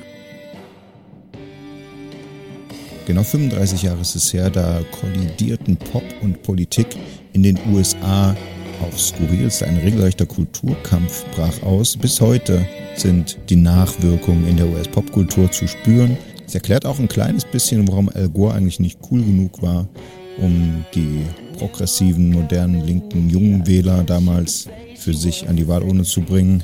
Genau 35 Jahre ist es her, da kollidierten Pop und Politik in den USA aufs Skurrilste. Ein regelrechter Kulturkampf brach aus. Bis heute sind die Nachwirkungen in der US-Popkultur zu spüren. Es erklärt auch ein kleines bisschen, warum Al Gore eigentlich nicht cool genug war, um die progressiven, modernen, linken, jungen Wähler damals für sich an die Wahlurne zu bringen.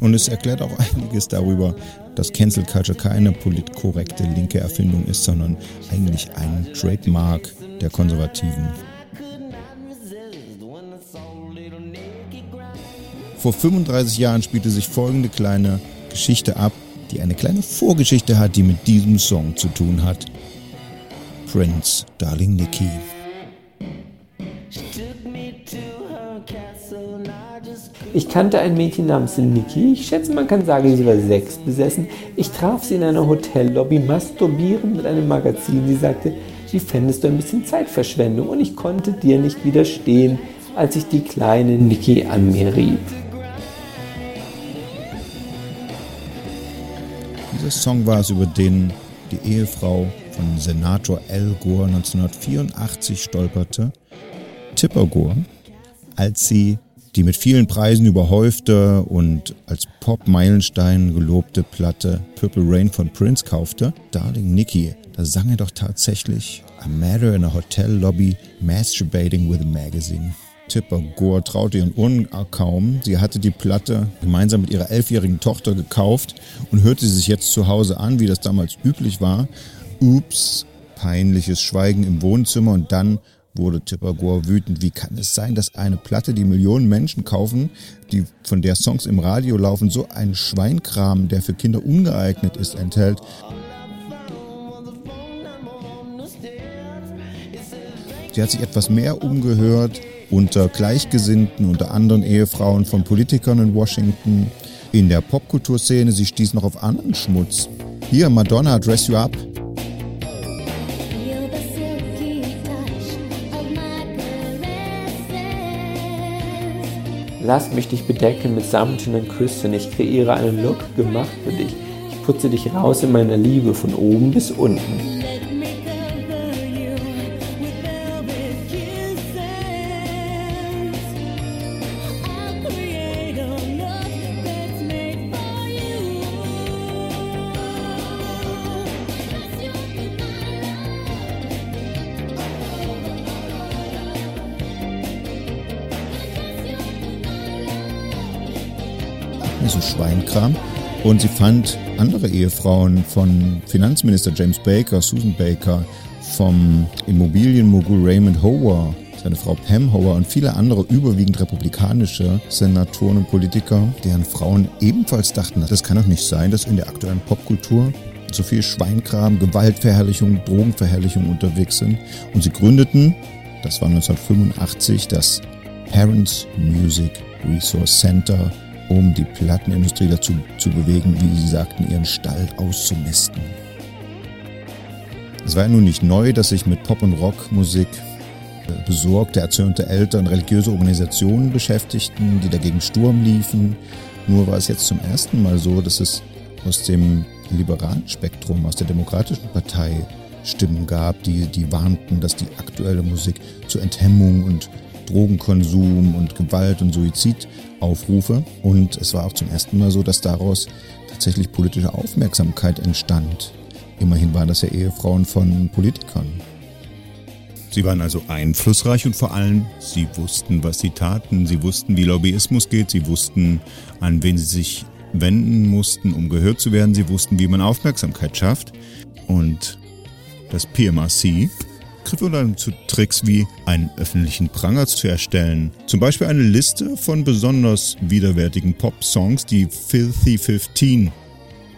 Und es erklärt auch einiges darüber, dass Cancel Culture keine politkorrekte linke Erfindung ist, sondern eigentlich ein Trademark der Konservativen. Vor 35 Jahren spielte sich folgende kleine Geschichte ab, die eine kleine Vorgeschichte hat, die mit diesem Song zu tun hat. Prince, Darling Nikki. Ich kannte ein Mädchen namens Niki. Ich schätze, man kann sagen, sie war sechs besessen. Ich traf sie in einer Hotellobby masturbierend mit einem Magazin. Sie sagte, wie fändest du ein bisschen Zeitverschwendung? Und ich konnte dir nicht widerstehen, als ich die kleine Niki an mir rieb. Dieser Song war es, über den die Ehefrau von Senator Al Gore 1984 stolperte, Tipper Gore, als sie die mit vielen Preisen überhäufte und als Pop-Meilenstein gelobte Platte Purple Rain von Prince kaufte. Darling Nikki, da sang er doch tatsächlich A Matter in a Hotel Lobby Masturbating with a Magazine. Tipper Gore traute ihren Ohren kaum. Sie hatte die Platte gemeinsam mit ihrer elfjährigen Tochter gekauft und hörte sie sich jetzt zu Hause an, wie das damals üblich war. Ups, peinliches Schweigen im Wohnzimmer und dann wurde Tipper Gore wütend. Wie kann es sein, dass eine Platte, die Millionen Menschen kaufen, die von der Songs im Radio laufen, so einen Schweinkram, der für Kinder ungeeignet ist, enthält? Sie hat sich etwas mehr umgehört unter Gleichgesinnten, unter anderen Ehefrauen von Politikern in Washington. In der Popkulturszene, sie stieß noch auf anderen Schmutz. Hier, Madonna, Dress You Up. Lass mich dich bedecken mit samtenen Küssen. Ich kreiere einen Look gemacht für dich. Ich putze dich raus in meiner Liebe von oben bis unten. Und sie fand andere Ehefrauen von Finanzminister James Baker, Susan Baker, vom Immobilienmogul Raymond Howard, seine Frau Pam Howard und viele andere überwiegend republikanische Senatoren und Politiker, deren Frauen ebenfalls dachten, das kann doch nicht sein, dass in der aktuellen Popkultur so viel Schweinkram, Gewaltverherrlichung, Drogenverherrlichung unterwegs sind. Und sie gründeten, das war 1985, das Parents Music Resource Center um die Plattenindustrie dazu zu bewegen, wie sie sagten, ihren Stall auszumisten. Es war ja nun nicht neu, dass sich mit Pop- und Rockmusik besorgte, erzürnte Eltern, religiöse Organisationen beschäftigten, die dagegen Sturm liefen. Nur war es jetzt zum ersten Mal so, dass es aus dem liberalen Spektrum, aus der Demokratischen Partei Stimmen gab, die, die warnten, dass die aktuelle Musik zu Enthemmung und Drogenkonsum und Gewalt und Suizid aufrufe. Und es war auch zum ersten Mal so, dass daraus tatsächlich politische Aufmerksamkeit entstand. Immerhin waren das ja Ehefrauen von Politikern. Sie waren also einflussreich und vor allem, sie wussten, was sie taten. Sie wussten, wie Lobbyismus geht. Sie wussten, an wen sie sich wenden mussten, um gehört zu werden. Sie wussten, wie man Aufmerksamkeit schafft. Und das PMRC griff unter anderem zu Tricks wie einen öffentlichen Pranger zu erstellen. Zum Beispiel eine Liste von besonders widerwärtigen Pop-Songs, die Filthy 15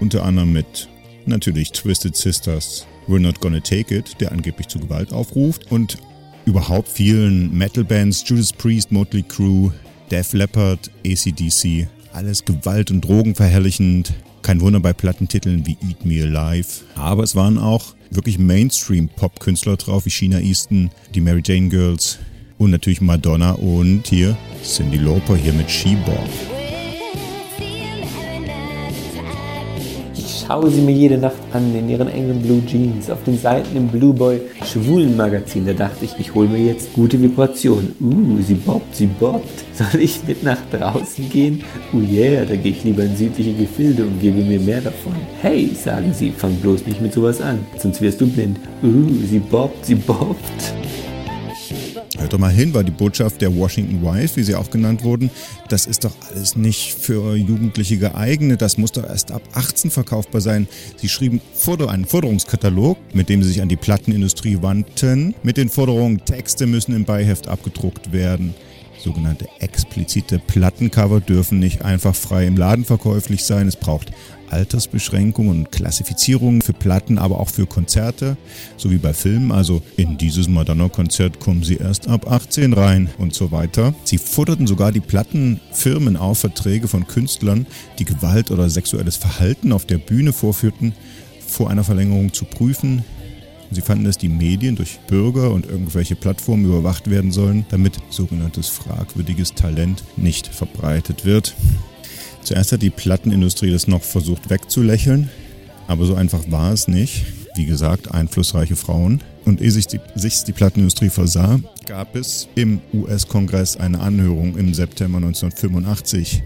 unter anderem mit natürlich Twisted Sisters, We're Not Gonna Take It, der angeblich zu Gewalt aufruft und überhaupt vielen Metal-Bands, Judas Priest, Motley Crue, Def Leppard, ACDC, alles Gewalt- und Drogenverherrlichend. Kein Wunder bei Plattentiteln wie Eat Me Alive. Aber es waren auch wirklich Mainstream-Pop-Künstler drauf, wie Sheena Easton, die Mary Jane Girls und natürlich Madonna und hier Cindy Lauper hier mit She-Bop. Schaue sie mir jede Nacht an in ihren engen Blue Jeans auf den Seiten im Blue Boy Schwulen Magazin. Da dachte ich, ich hole mir jetzt gute Vibrationen. Uh, sie bobbt, sie bobbt. Soll ich mit nach draußen gehen? Uh yeah, da gehe ich lieber in südliche Gefilde und gebe mir mehr davon. Hey, sagen sie, fang bloß nicht mit sowas an, sonst wirst du blind. Uh, sie bobbt, sie bobbt. Hört doch mal hin, war die Botschaft der Washington Wife, wie sie auch genannt wurden. Das ist doch alles nicht für Jugendliche geeignet. Das muss doch erst ab 18 verkaufbar sein. Sie schrieben einen Forderungskatalog, mit dem sie sich an die Plattenindustrie wandten, mit den Forderungen, Texte müssen im Beiheft abgedruckt werden. Sogenannte explizite Plattencover dürfen nicht einfach frei im Laden verkäuflich sein. Es braucht Altersbeschränkungen und Klassifizierungen für Platten, aber auch für Konzerte, so wie bei Filmen. Also in dieses Madonna-Konzert kommen sie erst ab 18 rein und so weiter. Sie forderten sogar die Plattenfirmen auf, Verträge von Künstlern, die Gewalt oder sexuelles Verhalten auf der Bühne vorführten, vor einer Verlängerung zu prüfen. Sie fanden, dass die Medien durch Bürger und irgendwelche Plattformen überwacht werden sollen, damit sogenanntes fragwürdiges Talent nicht verbreitet wird. Zuerst hat die Plattenindustrie das noch versucht wegzulächeln, aber so einfach war es nicht. Wie gesagt, einflussreiche Frauen. Und ehe sich die, sich die Plattenindustrie versah, gab es im US-Kongress eine Anhörung im September 1985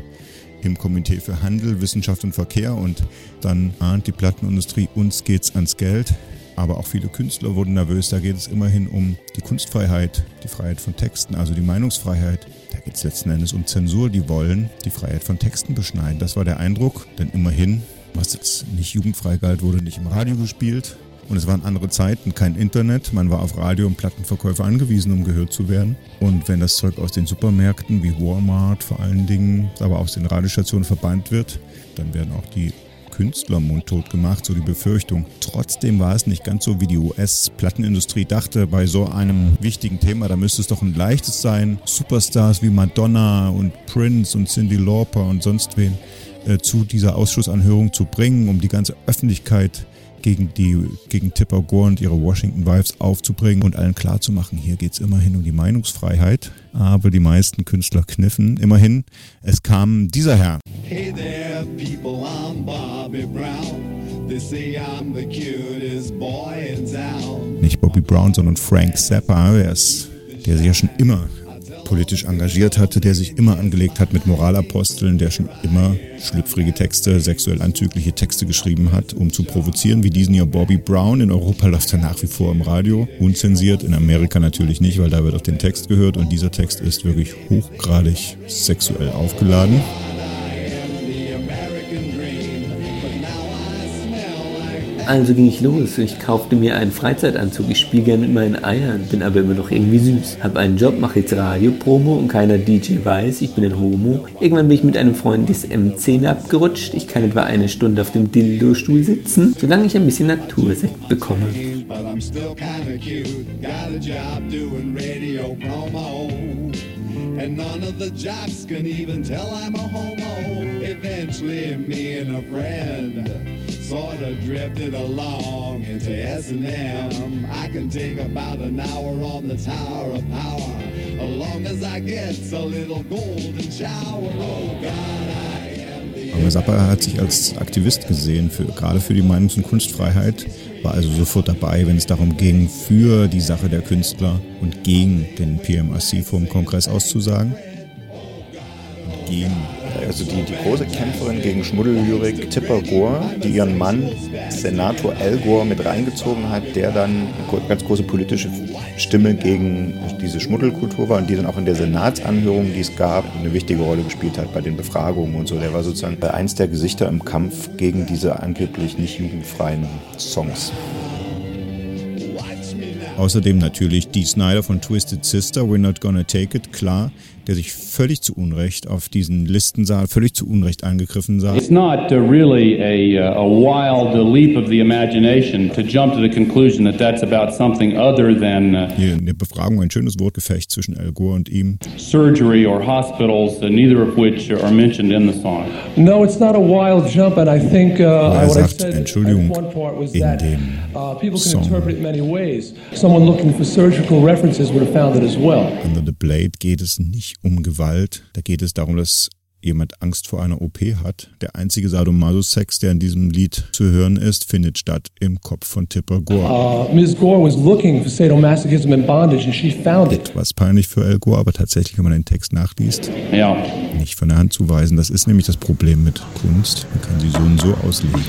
im Komitee für Handel, Wissenschaft und Verkehr und dann ahnt die Plattenindustrie, uns geht's ans Geld. Aber auch viele Künstler wurden nervös. Da geht es immerhin um die Kunstfreiheit, die Freiheit von Texten, also die Meinungsfreiheit. Geht es letzten Endes um Zensur. Die wollen die Freiheit von Texten beschneiden. Das war der Eindruck, denn immerhin, was jetzt nicht jugendfrei galt, wurde nicht im Radio gespielt. Und es waren andere Zeiten, kein Internet. Man war auf Radio- und Plattenverkäufe angewiesen, um gehört zu werden. Und wenn das Zeug aus den Supermärkten wie Walmart vor allen Dingen, aber aus den Radiostationen verbannt wird, dann werden auch die Künstler mundtot gemacht, so die Befürchtung. Trotzdem war es nicht ganz so, wie die US-Plattenindustrie dachte bei so einem wichtigen Thema. Da müsste es doch ein leichtes sein, Superstars wie Madonna und Prince und Cindy Lauper und sonst wen äh, zu dieser Ausschussanhörung zu bringen, um die ganze Öffentlichkeit gegen die gegen Tipper Gore und ihre Washington Wives aufzubringen und allen klarzumachen, hier geht es immerhin um die Meinungsfreiheit. Aber die meisten Künstler kniffen. Immerhin, es kam dieser Herr. Hey there, people, I'm Bobby Brown. They say I'm the cutest boy in town. Nicht Bobby Brown, sondern Frank Zappa, der, ist, der sich ja schon immer politisch engagiert hatte, der sich immer angelegt hat mit Moralaposteln, der schon immer schlüpfrige Texte, sexuell anzügliche Texte geschrieben hat, um zu provozieren, wie diesen hier Bobby Brown. In Europa läuft er nach wie vor im Radio, unzensiert, in Amerika natürlich nicht, weil da wird auf den Text gehört und dieser Text ist wirklich hochgradig sexuell aufgeladen. Also ging ich los. Ich kaufte mir einen Freizeitanzug. Ich spiele gerne mit meinen Eiern, bin aber immer noch irgendwie süß. Hab einen Job, mache jetzt Radiopromo und keiner DJ weiß, ich bin ein Homo. Irgendwann bin ich mit einem Freund des M10 abgerutscht. Ich kann etwa eine Stunde auf dem Dildo-Stuhl sitzen, solange ich ein bisschen Natursekt bekomme. And none of the jocks can even tell I'm a homo. Eventually, me and a friend sort of drifted along into S&M. I can take about an hour on the Tower of Power, as long as I get a little golden shower. Oh God, I Aber Zappa hat sich als Aktivist gesehen, für, gerade für die Meinungs- und Kunstfreiheit, war also sofort dabei, wenn es darum ging, für die Sache der Künstler und gegen den PMRC vom Kongress auszusagen. Und gegen Also die, die große Kämpferin gegen Schmuddellyrik, Tipper Gore, die ihren Mann, Senator Al Gore, mit reingezogen hat, der dann eine ganz große politische Stimme gegen diese Schmuddelkultur war und die dann auch in der Senatsanhörung, die es gab, eine wichtige Rolle gespielt hat bei den Befragungen und so. Der war sozusagen eins der Gesichter im Kampf gegen diese angeblich nicht jugendfreien Songs. Außerdem natürlich Dee Snyder von Twisted Sister, We're Not Gonna Take It, klar, der sich völlig zu Unrecht auf diesen Listensaal, völlig zu Unrecht angegriffen sah. It's not uh, really a, uh, a wild leap of the imagination to jump to the conclusion that that's about something other than uh, Hier in der Befragung ein schönes Wortgefecht zwischen Al Gore und ihm. surgery or hospitals, neither of which are mentioned in the song. No, it's not a wild jump, and I think uh, Er what I sagt, said Entschuldigung, at one part was in dem uh, people can Song. interpret it many ways. Someone looking for surgical references would have found it as well. Under the Blade geht es nicht um Gewalt, da geht es darum, dass jemand Angst vor einer OP hat. Der einzige Sadomaso-Sex, der in diesem Lied zu hören ist, findet statt im Kopf von Tipper Gore. Uh, Ms. Gore was looking for sadomasochism and bondage, and she found it. Was peinlich für Al Gore, aber tatsächlich, wenn man den Text nachliest, Ja. nicht von der Hand zu weisen. Das ist nämlich das Problem mit Kunst. Man kann sie so und so auslegen.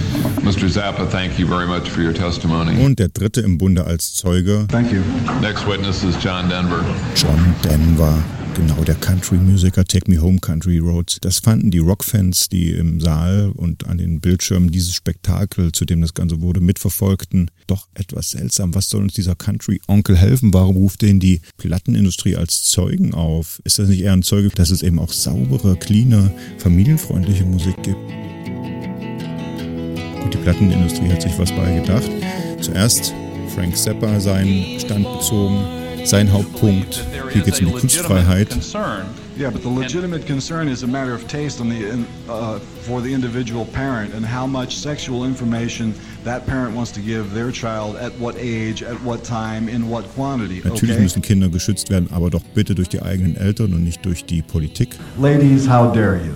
Mr. Zappa, thank you very much for your testimony. Und der dritte im Bunde als Zeuge, Thank you. Next witness is John Denver. John Denver. Genau, der Country-Musiker Take Me Home Country Roads. Das fanden die Rockfans, die im Saal und an den Bildschirmen dieses Spektakel, zu dem das Ganze wurde, mitverfolgten, doch etwas seltsam. Was soll uns dieser Country-Onkel helfen? Warum ruft den die Plattenindustrie als Zeugen auf? Ist das nicht eher ein Zeuge, dass es eben auch saubere, cleane, familienfreundliche Musik gibt? Gut, die Plattenindustrie hat sich was bei gedacht. Zuerst Frank Zappa seinen Stand bezogen, sein Hauptpunkt. Hier geht es um die Kunstfreiheit. concern. Yeah, but the legitimate concern is a matter of taste on the in, uh, for the individual parent and how much sexual information that parent wants to give their child at what age, at what time, in what quantity. Natürlich Okay. müssen Kinder geschützt werden, aber doch bitte durch die eigenen Eltern und nicht durch die Politik. Ladies, how dare you?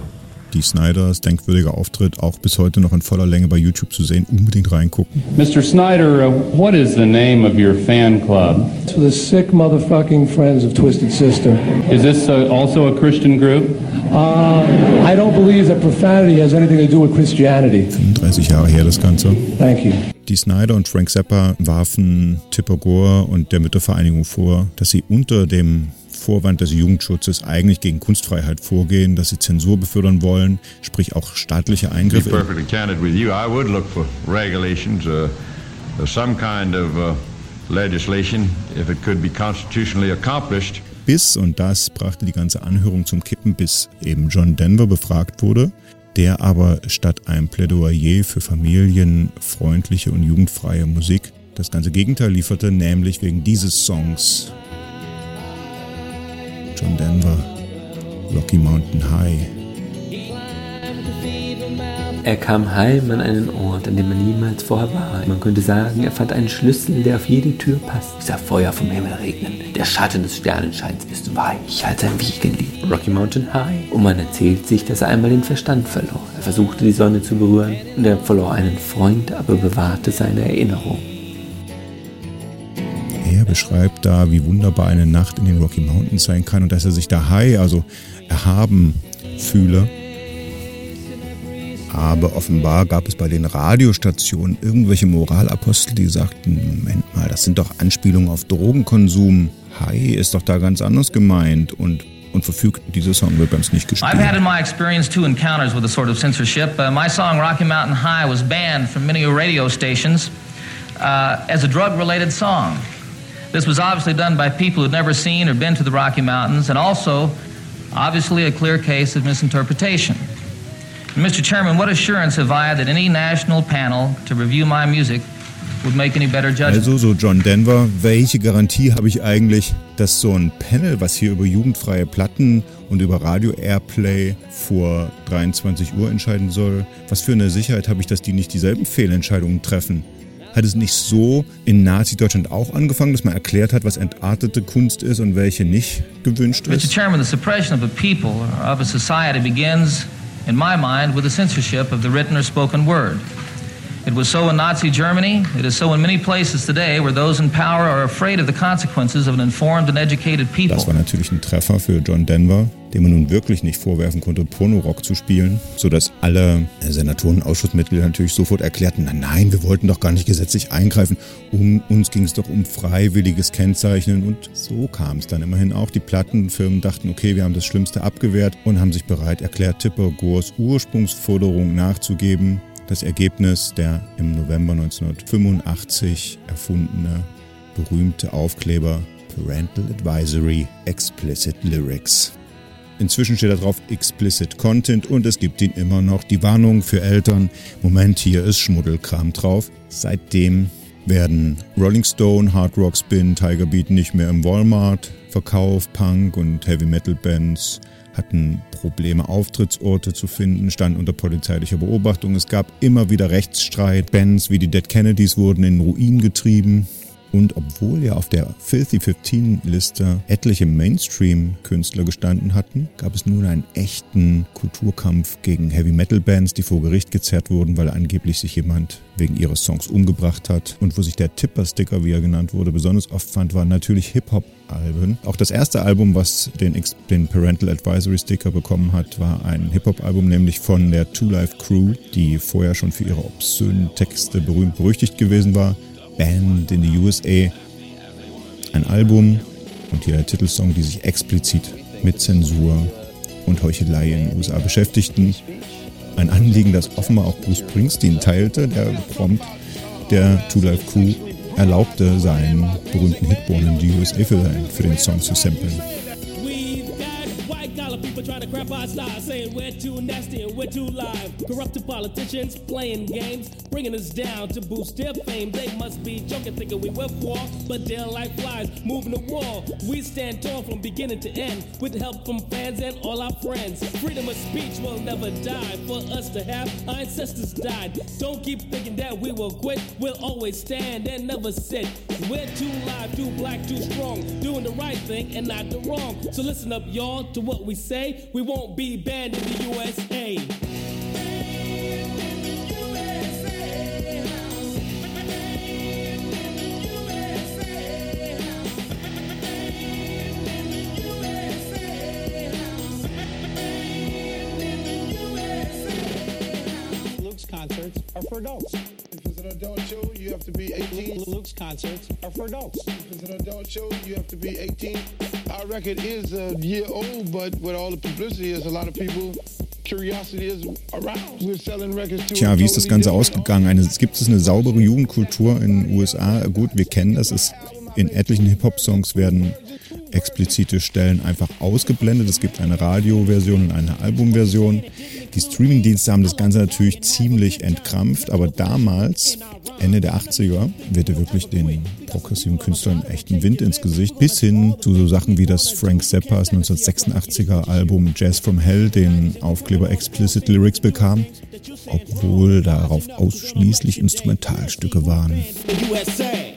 Die Snyders denkwürdiger Auftritt auch bis heute noch in voller Länge bei YouTube zu sehen. Unbedingt reingucken. Mr. Snyder, uh, what is the name of your fan club? For the sick motherfucking friends of Twisted Sister. Is this uh, also a Christian group? Uh, I don't believe that profanity has anything to do with Christianity. 35 Jahre her das Ganze. Thank you. Die Snyder und Frank Zappa warfen Tipper Gore und der Müttervereinigung vor, dass sie unter dem Vorwand des Jugendschutzes eigentlich gegen Kunstfreiheit vorgehen, dass sie Zensur befördern wollen, sprich auch staatliche To be Eingriffe. perfectly candid with you, I would look for regulations, uh, uh, some kind of uh, legislation, if it could be constitutionally accomplished. Bis, und das brachte die ganze Anhörung zum Kippen, bis eben John Denver befragt wurde, der aber statt einem Plädoyer für familienfreundliche und jugendfreie Musik das ganze Gegenteil lieferte, nämlich wegen dieses Songs. John Denver, Rocky Mountain High. Er kam heim an einen Ort, an dem man niemals vorher war. Man könnte sagen, er fand einen Schlüssel, der auf jede Tür passt. Sah Feuer vom Himmel regnen. Der Schatten des Sternenscheins ist weich als ein Wiegenlied. Rocky Mountain High. Und man erzählt sich, dass er einmal den Verstand verlor. Er versuchte die Sonne zu berühren und er verlor einen Freund, aber bewahrte seine Erinnerung. Er beschreibt da, wie wunderbar eine Nacht in den Rocky Mountains sein kann und dass er sich da high, also erhaben fühle. Aber offenbar gab es bei den Radiostationen irgendwelche Moralapostel, die sagten, Moment mal, das sind doch Anspielungen auf Drogenkonsum. High ist doch da ganz anders gemeint und, und verfügt, dieser Song wird bei uns nicht gespielt. I've had in my experience two encounters with a sort of censorship. Uh, my song Rocky Mountain High was banned from many radio stations uh, as a drug related song. This was obviously done by people who'd never seen or been to the Rocky Mountains, and also, obviously, a clear case of misinterpretation. Mr. Chairman, what assurance have I that any national panel to review my music would make any better judgment? Also so John Denver, welche Garantie habe ich eigentlich, dass so ein Panel, was hier über jugendfreie Platten und über Radio Airplay vor 23 Uhr entscheiden soll, was für eine Sicherheit habe ich, dass die nicht dieselben Fehlentscheidungen treffen? Hat es nicht so in Nazi-Deutschland auch angefangen, dass man erklärt hat, was entartete Kunst ist und welche nicht gewünscht Mr. ist? Chairman, the suppression of a people or of a society begins, in my mind, with the censorship of the written or spoken word. It was so in Nazi Germany. It is so in many places today where those in power are afraid of the consequences of an informed and educated people. Das war natürlich ein Treffer für John Denver, dem man nun wirklich nicht vorwerfen konnte, Pornorock zu spielen, sodass alle Senatoren und Ausschussmitglieder natürlich sofort erklärten, nein, nein, wir wollten doch gar nicht gesetzlich eingreifen, um, uns ging es doch um freiwilliges Kennzeichnen und so kam es dann immerhin auch. Die Plattenfirmen dachten, okay, wir haben das Schlimmste abgewehrt und haben sich bereit erklärt, Tipper Gores Ursprungsforderung nachzugeben. Das Ergebnis der im November 1985 erfundene berühmte Aufkleber Parental Advisory Explicit Lyrics. Inzwischen steht da drauf Explicit Content und es gibt ihn immer noch. Die Warnung für Eltern, Moment, hier ist Schmuddelkram drauf. Seitdem werden Rolling Stone, Hard Rock Spin, Tiger Beat nicht mehr im Walmart verkauft. Punk und Heavy Metal Bands hatten Probleme, Auftrittsorte zu finden, standen unter polizeilicher Beobachtung. Es gab immer wieder Rechtsstreit. Bands wie die Dead Kennedys wurden in Ruin getrieben. Und obwohl ja auf der Filthy 15 Liste etliche Mainstream-Künstler gestanden hatten, gab es nun einen echten Kulturkampf gegen Heavy Metal Bands, die vor Gericht gezerrt wurden, weil angeblich sich jemand wegen ihres Songs umgebracht hat. Und wo sich der Tipper-Sticker, wie er genannt wurde, besonders oft fand, waren natürlich Hip-Hop-Alben. Auch das erste Album, was den, den Parental Advisory Sticker bekommen hat, war ein Hip-Hop-Album, nämlich von der Two Life Crew, die vorher schon für ihre obszönen Texte berühmt berüchtigt gewesen war. Band in the USA. Ein Album und hier der Titelsong, die sich explizit mit Zensur und Heuchelei in den USA beschäftigten. Ein Anliegen, das offenbar auch Bruce Springsteen teilte, der prompt der Two Life Crew erlaubte, seinen berühmten Hit in the USA für den Song zu samplen. White collar people trying to crap our style, saying we're too nasty and we're too live. Corrupted politicians playing games, bringing us down to boost their fame. They must be joking, thinking we will war, but they're like flies moving the wall. We stand tall from beginning to end, with help from fans and all our friends. Freedom of speech will never die. For us to have, our ancestors died. Don't keep thinking that we will quit. We'll always stand and never sit. We're too live, too black, too strong, doing the right thing and not the wrong. So listen up, y'all, to what we say. We won't be banned in the USA. Luke's concerts are for adults. If it's an adult show, you have to be 18. Luke's concerts are for adults. If it's an adult show, you have to be 18. Our record is a year old, but with all the publicity, there's a lot of people. Tja, wie ist das Ganze ausgegangen? Eine, gibt es eine saubere Jugendkultur in den USA? Gut, wir kennen das. Es, in etlichen Hip-Hop-Songs werden explizite Stellen einfach ausgeblendet. Es gibt eine Radioversion und eine Albumversion. Die Streamingdienste haben das Ganze natürlich ziemlich entkrampft, aber damals, Ende der 80er, wehte wirklich den progressiven Künstlern echten Wind ins Gesicht, bis hin zu so Sachen wie das Frank Zappas 1986er Album Jazz from Hell, den Aufkleber Explicit Lyrics bekam, obwohl darauf ausschließlich Instrumentalstücke waren. USA.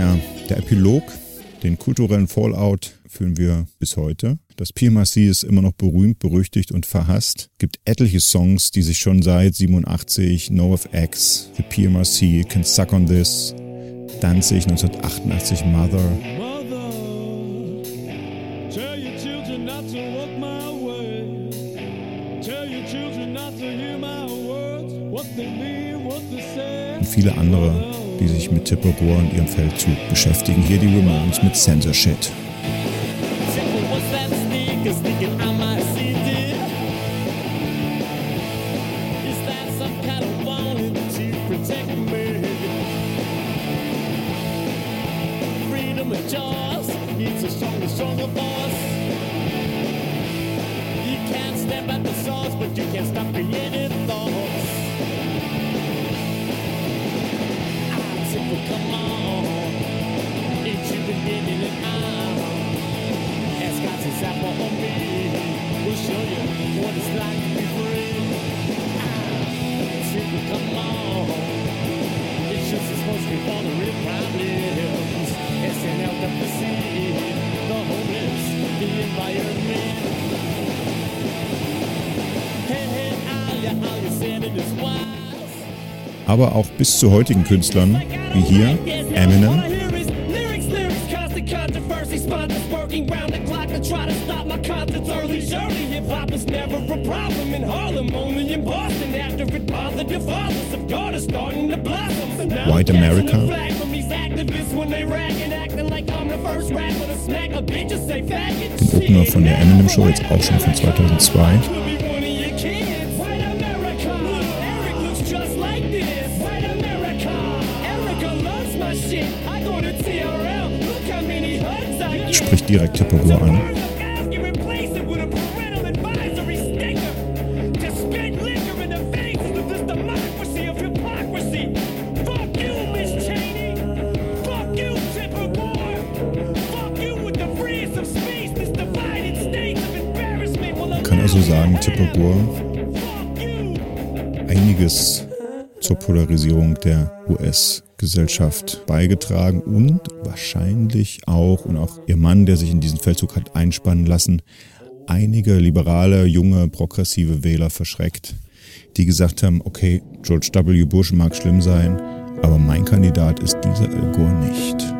Tja, der Epilog, den kulturellen Fallout führen wir bis heute. Das PMRC ist immer noch berühmt, berüchtigt und verhasst. Gibt etliche Songs, die sich schon seit 87, NoFX, The PMRC, Can Suck on This, Danzig 1988, Mother. Tell your children not to walk my way. Tell your children not to hear my words. What they mean, what they say. und viele andere, die sich mit Tipper Gore und ihrem Feldzug beschäftigen. Hier die Ramones mit Censor I'm the first rapper to smack a bitch and say faggot. den Opener von der Eminem Show, jetzt auch schon von 2002. of embarrassment will Man kann also sagen, Tippergur einiges zur Polarisierung der US-Gesellschaft beigetragen und wahrscheinlich auch, und auch ihr Mann, der sich in diesen Feldzug hat einspannen lassen, einige liberale, junge, progressive Wähler verschreckt, die gesagt haben, okay, George W. Bush mag schlimm sein, aber mein Kandidat ist dieser Al Gore nicht.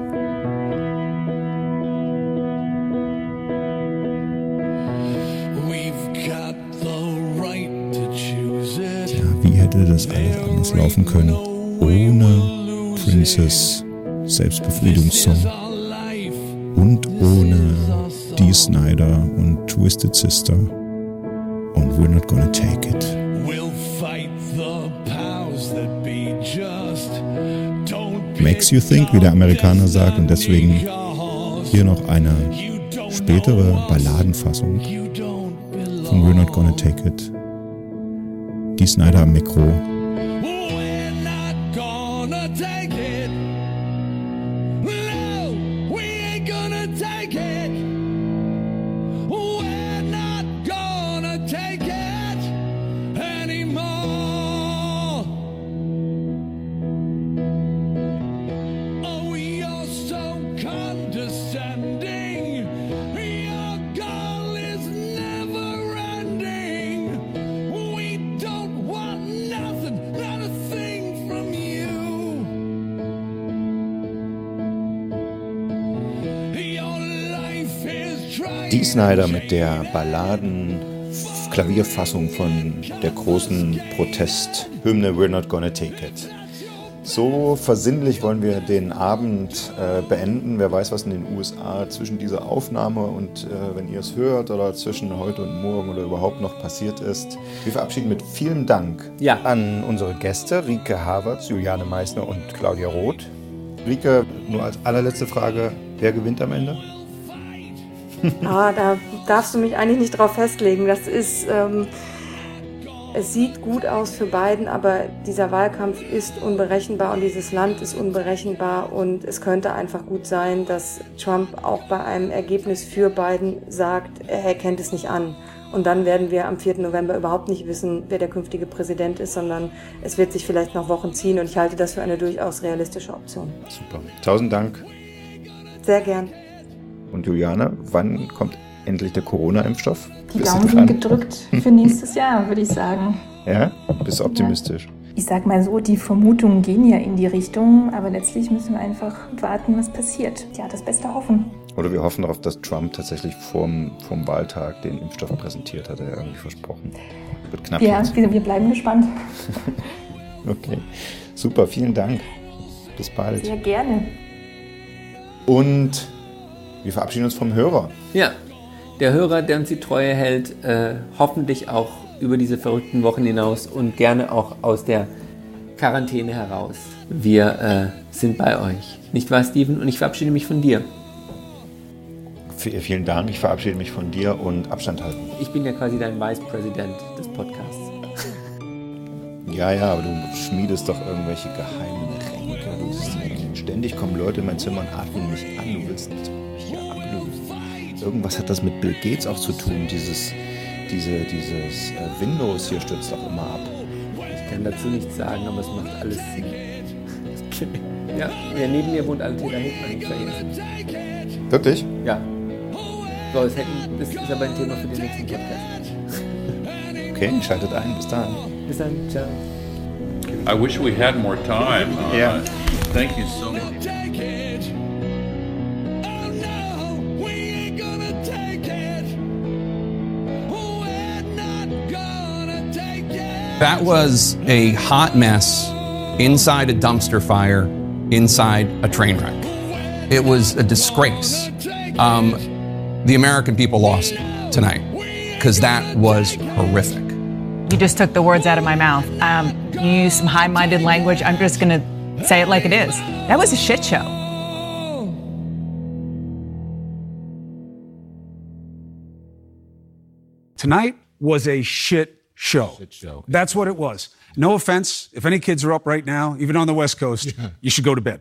Ja, wie hätte das alles anders laufen können, ohne Princess Selbstbefriedungssong und ohne Dee Snyder und Twisted Sister und We're Not Gonna Take It. We'll fight the powers that be just. Don't Makes you think, wie der Amerikaner sagt, und deswegen hier noch eine spätere Balladenfassung von We're Not Gonna Take It. Dee Snyder am Mikro. Snyder mit der Balladen-Klavierfassung von der großen Protesthymne We're Not Gonna Take It. So versinnlich wollen wir den Abend äh, beenden. Wer weiß, was in den USA zwischen dieser Aufnahme und äh, wenn ihr es hört oder zwischen heute und morgen oder überhaupt noch passiert ist. Wir verabschieden mit vielen Dank an unsere Gäste, Rike Havertz, Juliane Meissner und Claudia Roth. Rike, nur als allerletzte Frage, wer gewinnt am Ende? Ah, da darfst du mich eigentlich nicht drauf festlegen. Das ist, ähm, es sieht gut aus für Biden, aber dieser Wahlkampf ist unberechenbar und dieses Land ist unberechenbar und es könnte einfach gut sein, dass Trump auch bei einem Ergebnis für Biden sagt, er kennt es nicht an. Und dann werden wir am 4. November überhaupt nicht wissen, wer der künftige Präsident ist, sondern es wird sich vielleicht noch Wochen ziehen und ich halte das für eine durchaus realistische Option. Super. Tausend Dank. Sehr gern. Und Juliane, wann kommt endlich der Corona-Impfstoff? Die Bist Daumen sind gedrückt für nächstes Jahr, würde ich sagen. Ja? Bist du optimistisch? Ich sag mal so, die Vermutungen gehen ja in die Richtung, aber letztlich müssen wir einfach warten, was passiert. Ja, das Beste hoffen. Oder wir hoffen darauf, dass Trump tatsächlich vorm, vorm Wahltag den Impfstoff präsentiert, hat er irgendwie versprochen. Wird knapp Ja, wir, wir bleiben gespannt. Okay. Super, vielen Dank. Bis bald. Sehr gerne. Und wir verabschieden uns vom Hörer. Ja, der Hörer, der uns die Treue hält, äh, hoffentlich auch über diese verrückten Wochen hinaus und gerne auch aus der Quarantäne heraus. Wir äh, sind bei euch. Nicht wahr, Steven? Und ich verabschiede mich von dir. Vielen Dank, ich verabschiede mich von dir und Abstand halten. Ich bin ja quasi dein Vice President des Podcasts. Ja, ja, aber du schmiedest doch irgendwelche geheimen Ränke. Du ständig kommen Leute in mein Zimmer und atmen mich an. Du willst ablösen. Irgendwas hat das mit Bill Gates auch zu tun. Dieses, diese, dieses äh, Windows hier stürzt auch immer ab. Ich kann dazu nichts sagen, aber es macht alles Sinn. Okay. Ja, ja, neben mir wohnt Altena vergessen. Wirklich? Ja. So, das, hätten, das ist aber ein Thema für den nächsten Podcast. Okay, schaltet ein. Bis dann. Bis dann, ciao. I wish we had more time. Uh, Yeah. Thank you so much. That was a hot mess inside a dumpster fire, inside a train wreck. It was a disgrace. Um, the American people lost tonight because that was horrific. You just took the words out of my mouth. Um, you used some high minded language. I'm just going to say it like it is. That was a shit show. Tonight was a shit show. That's what it was. No offense. If any kids are up right now, even on the West Coast, you should go to bed.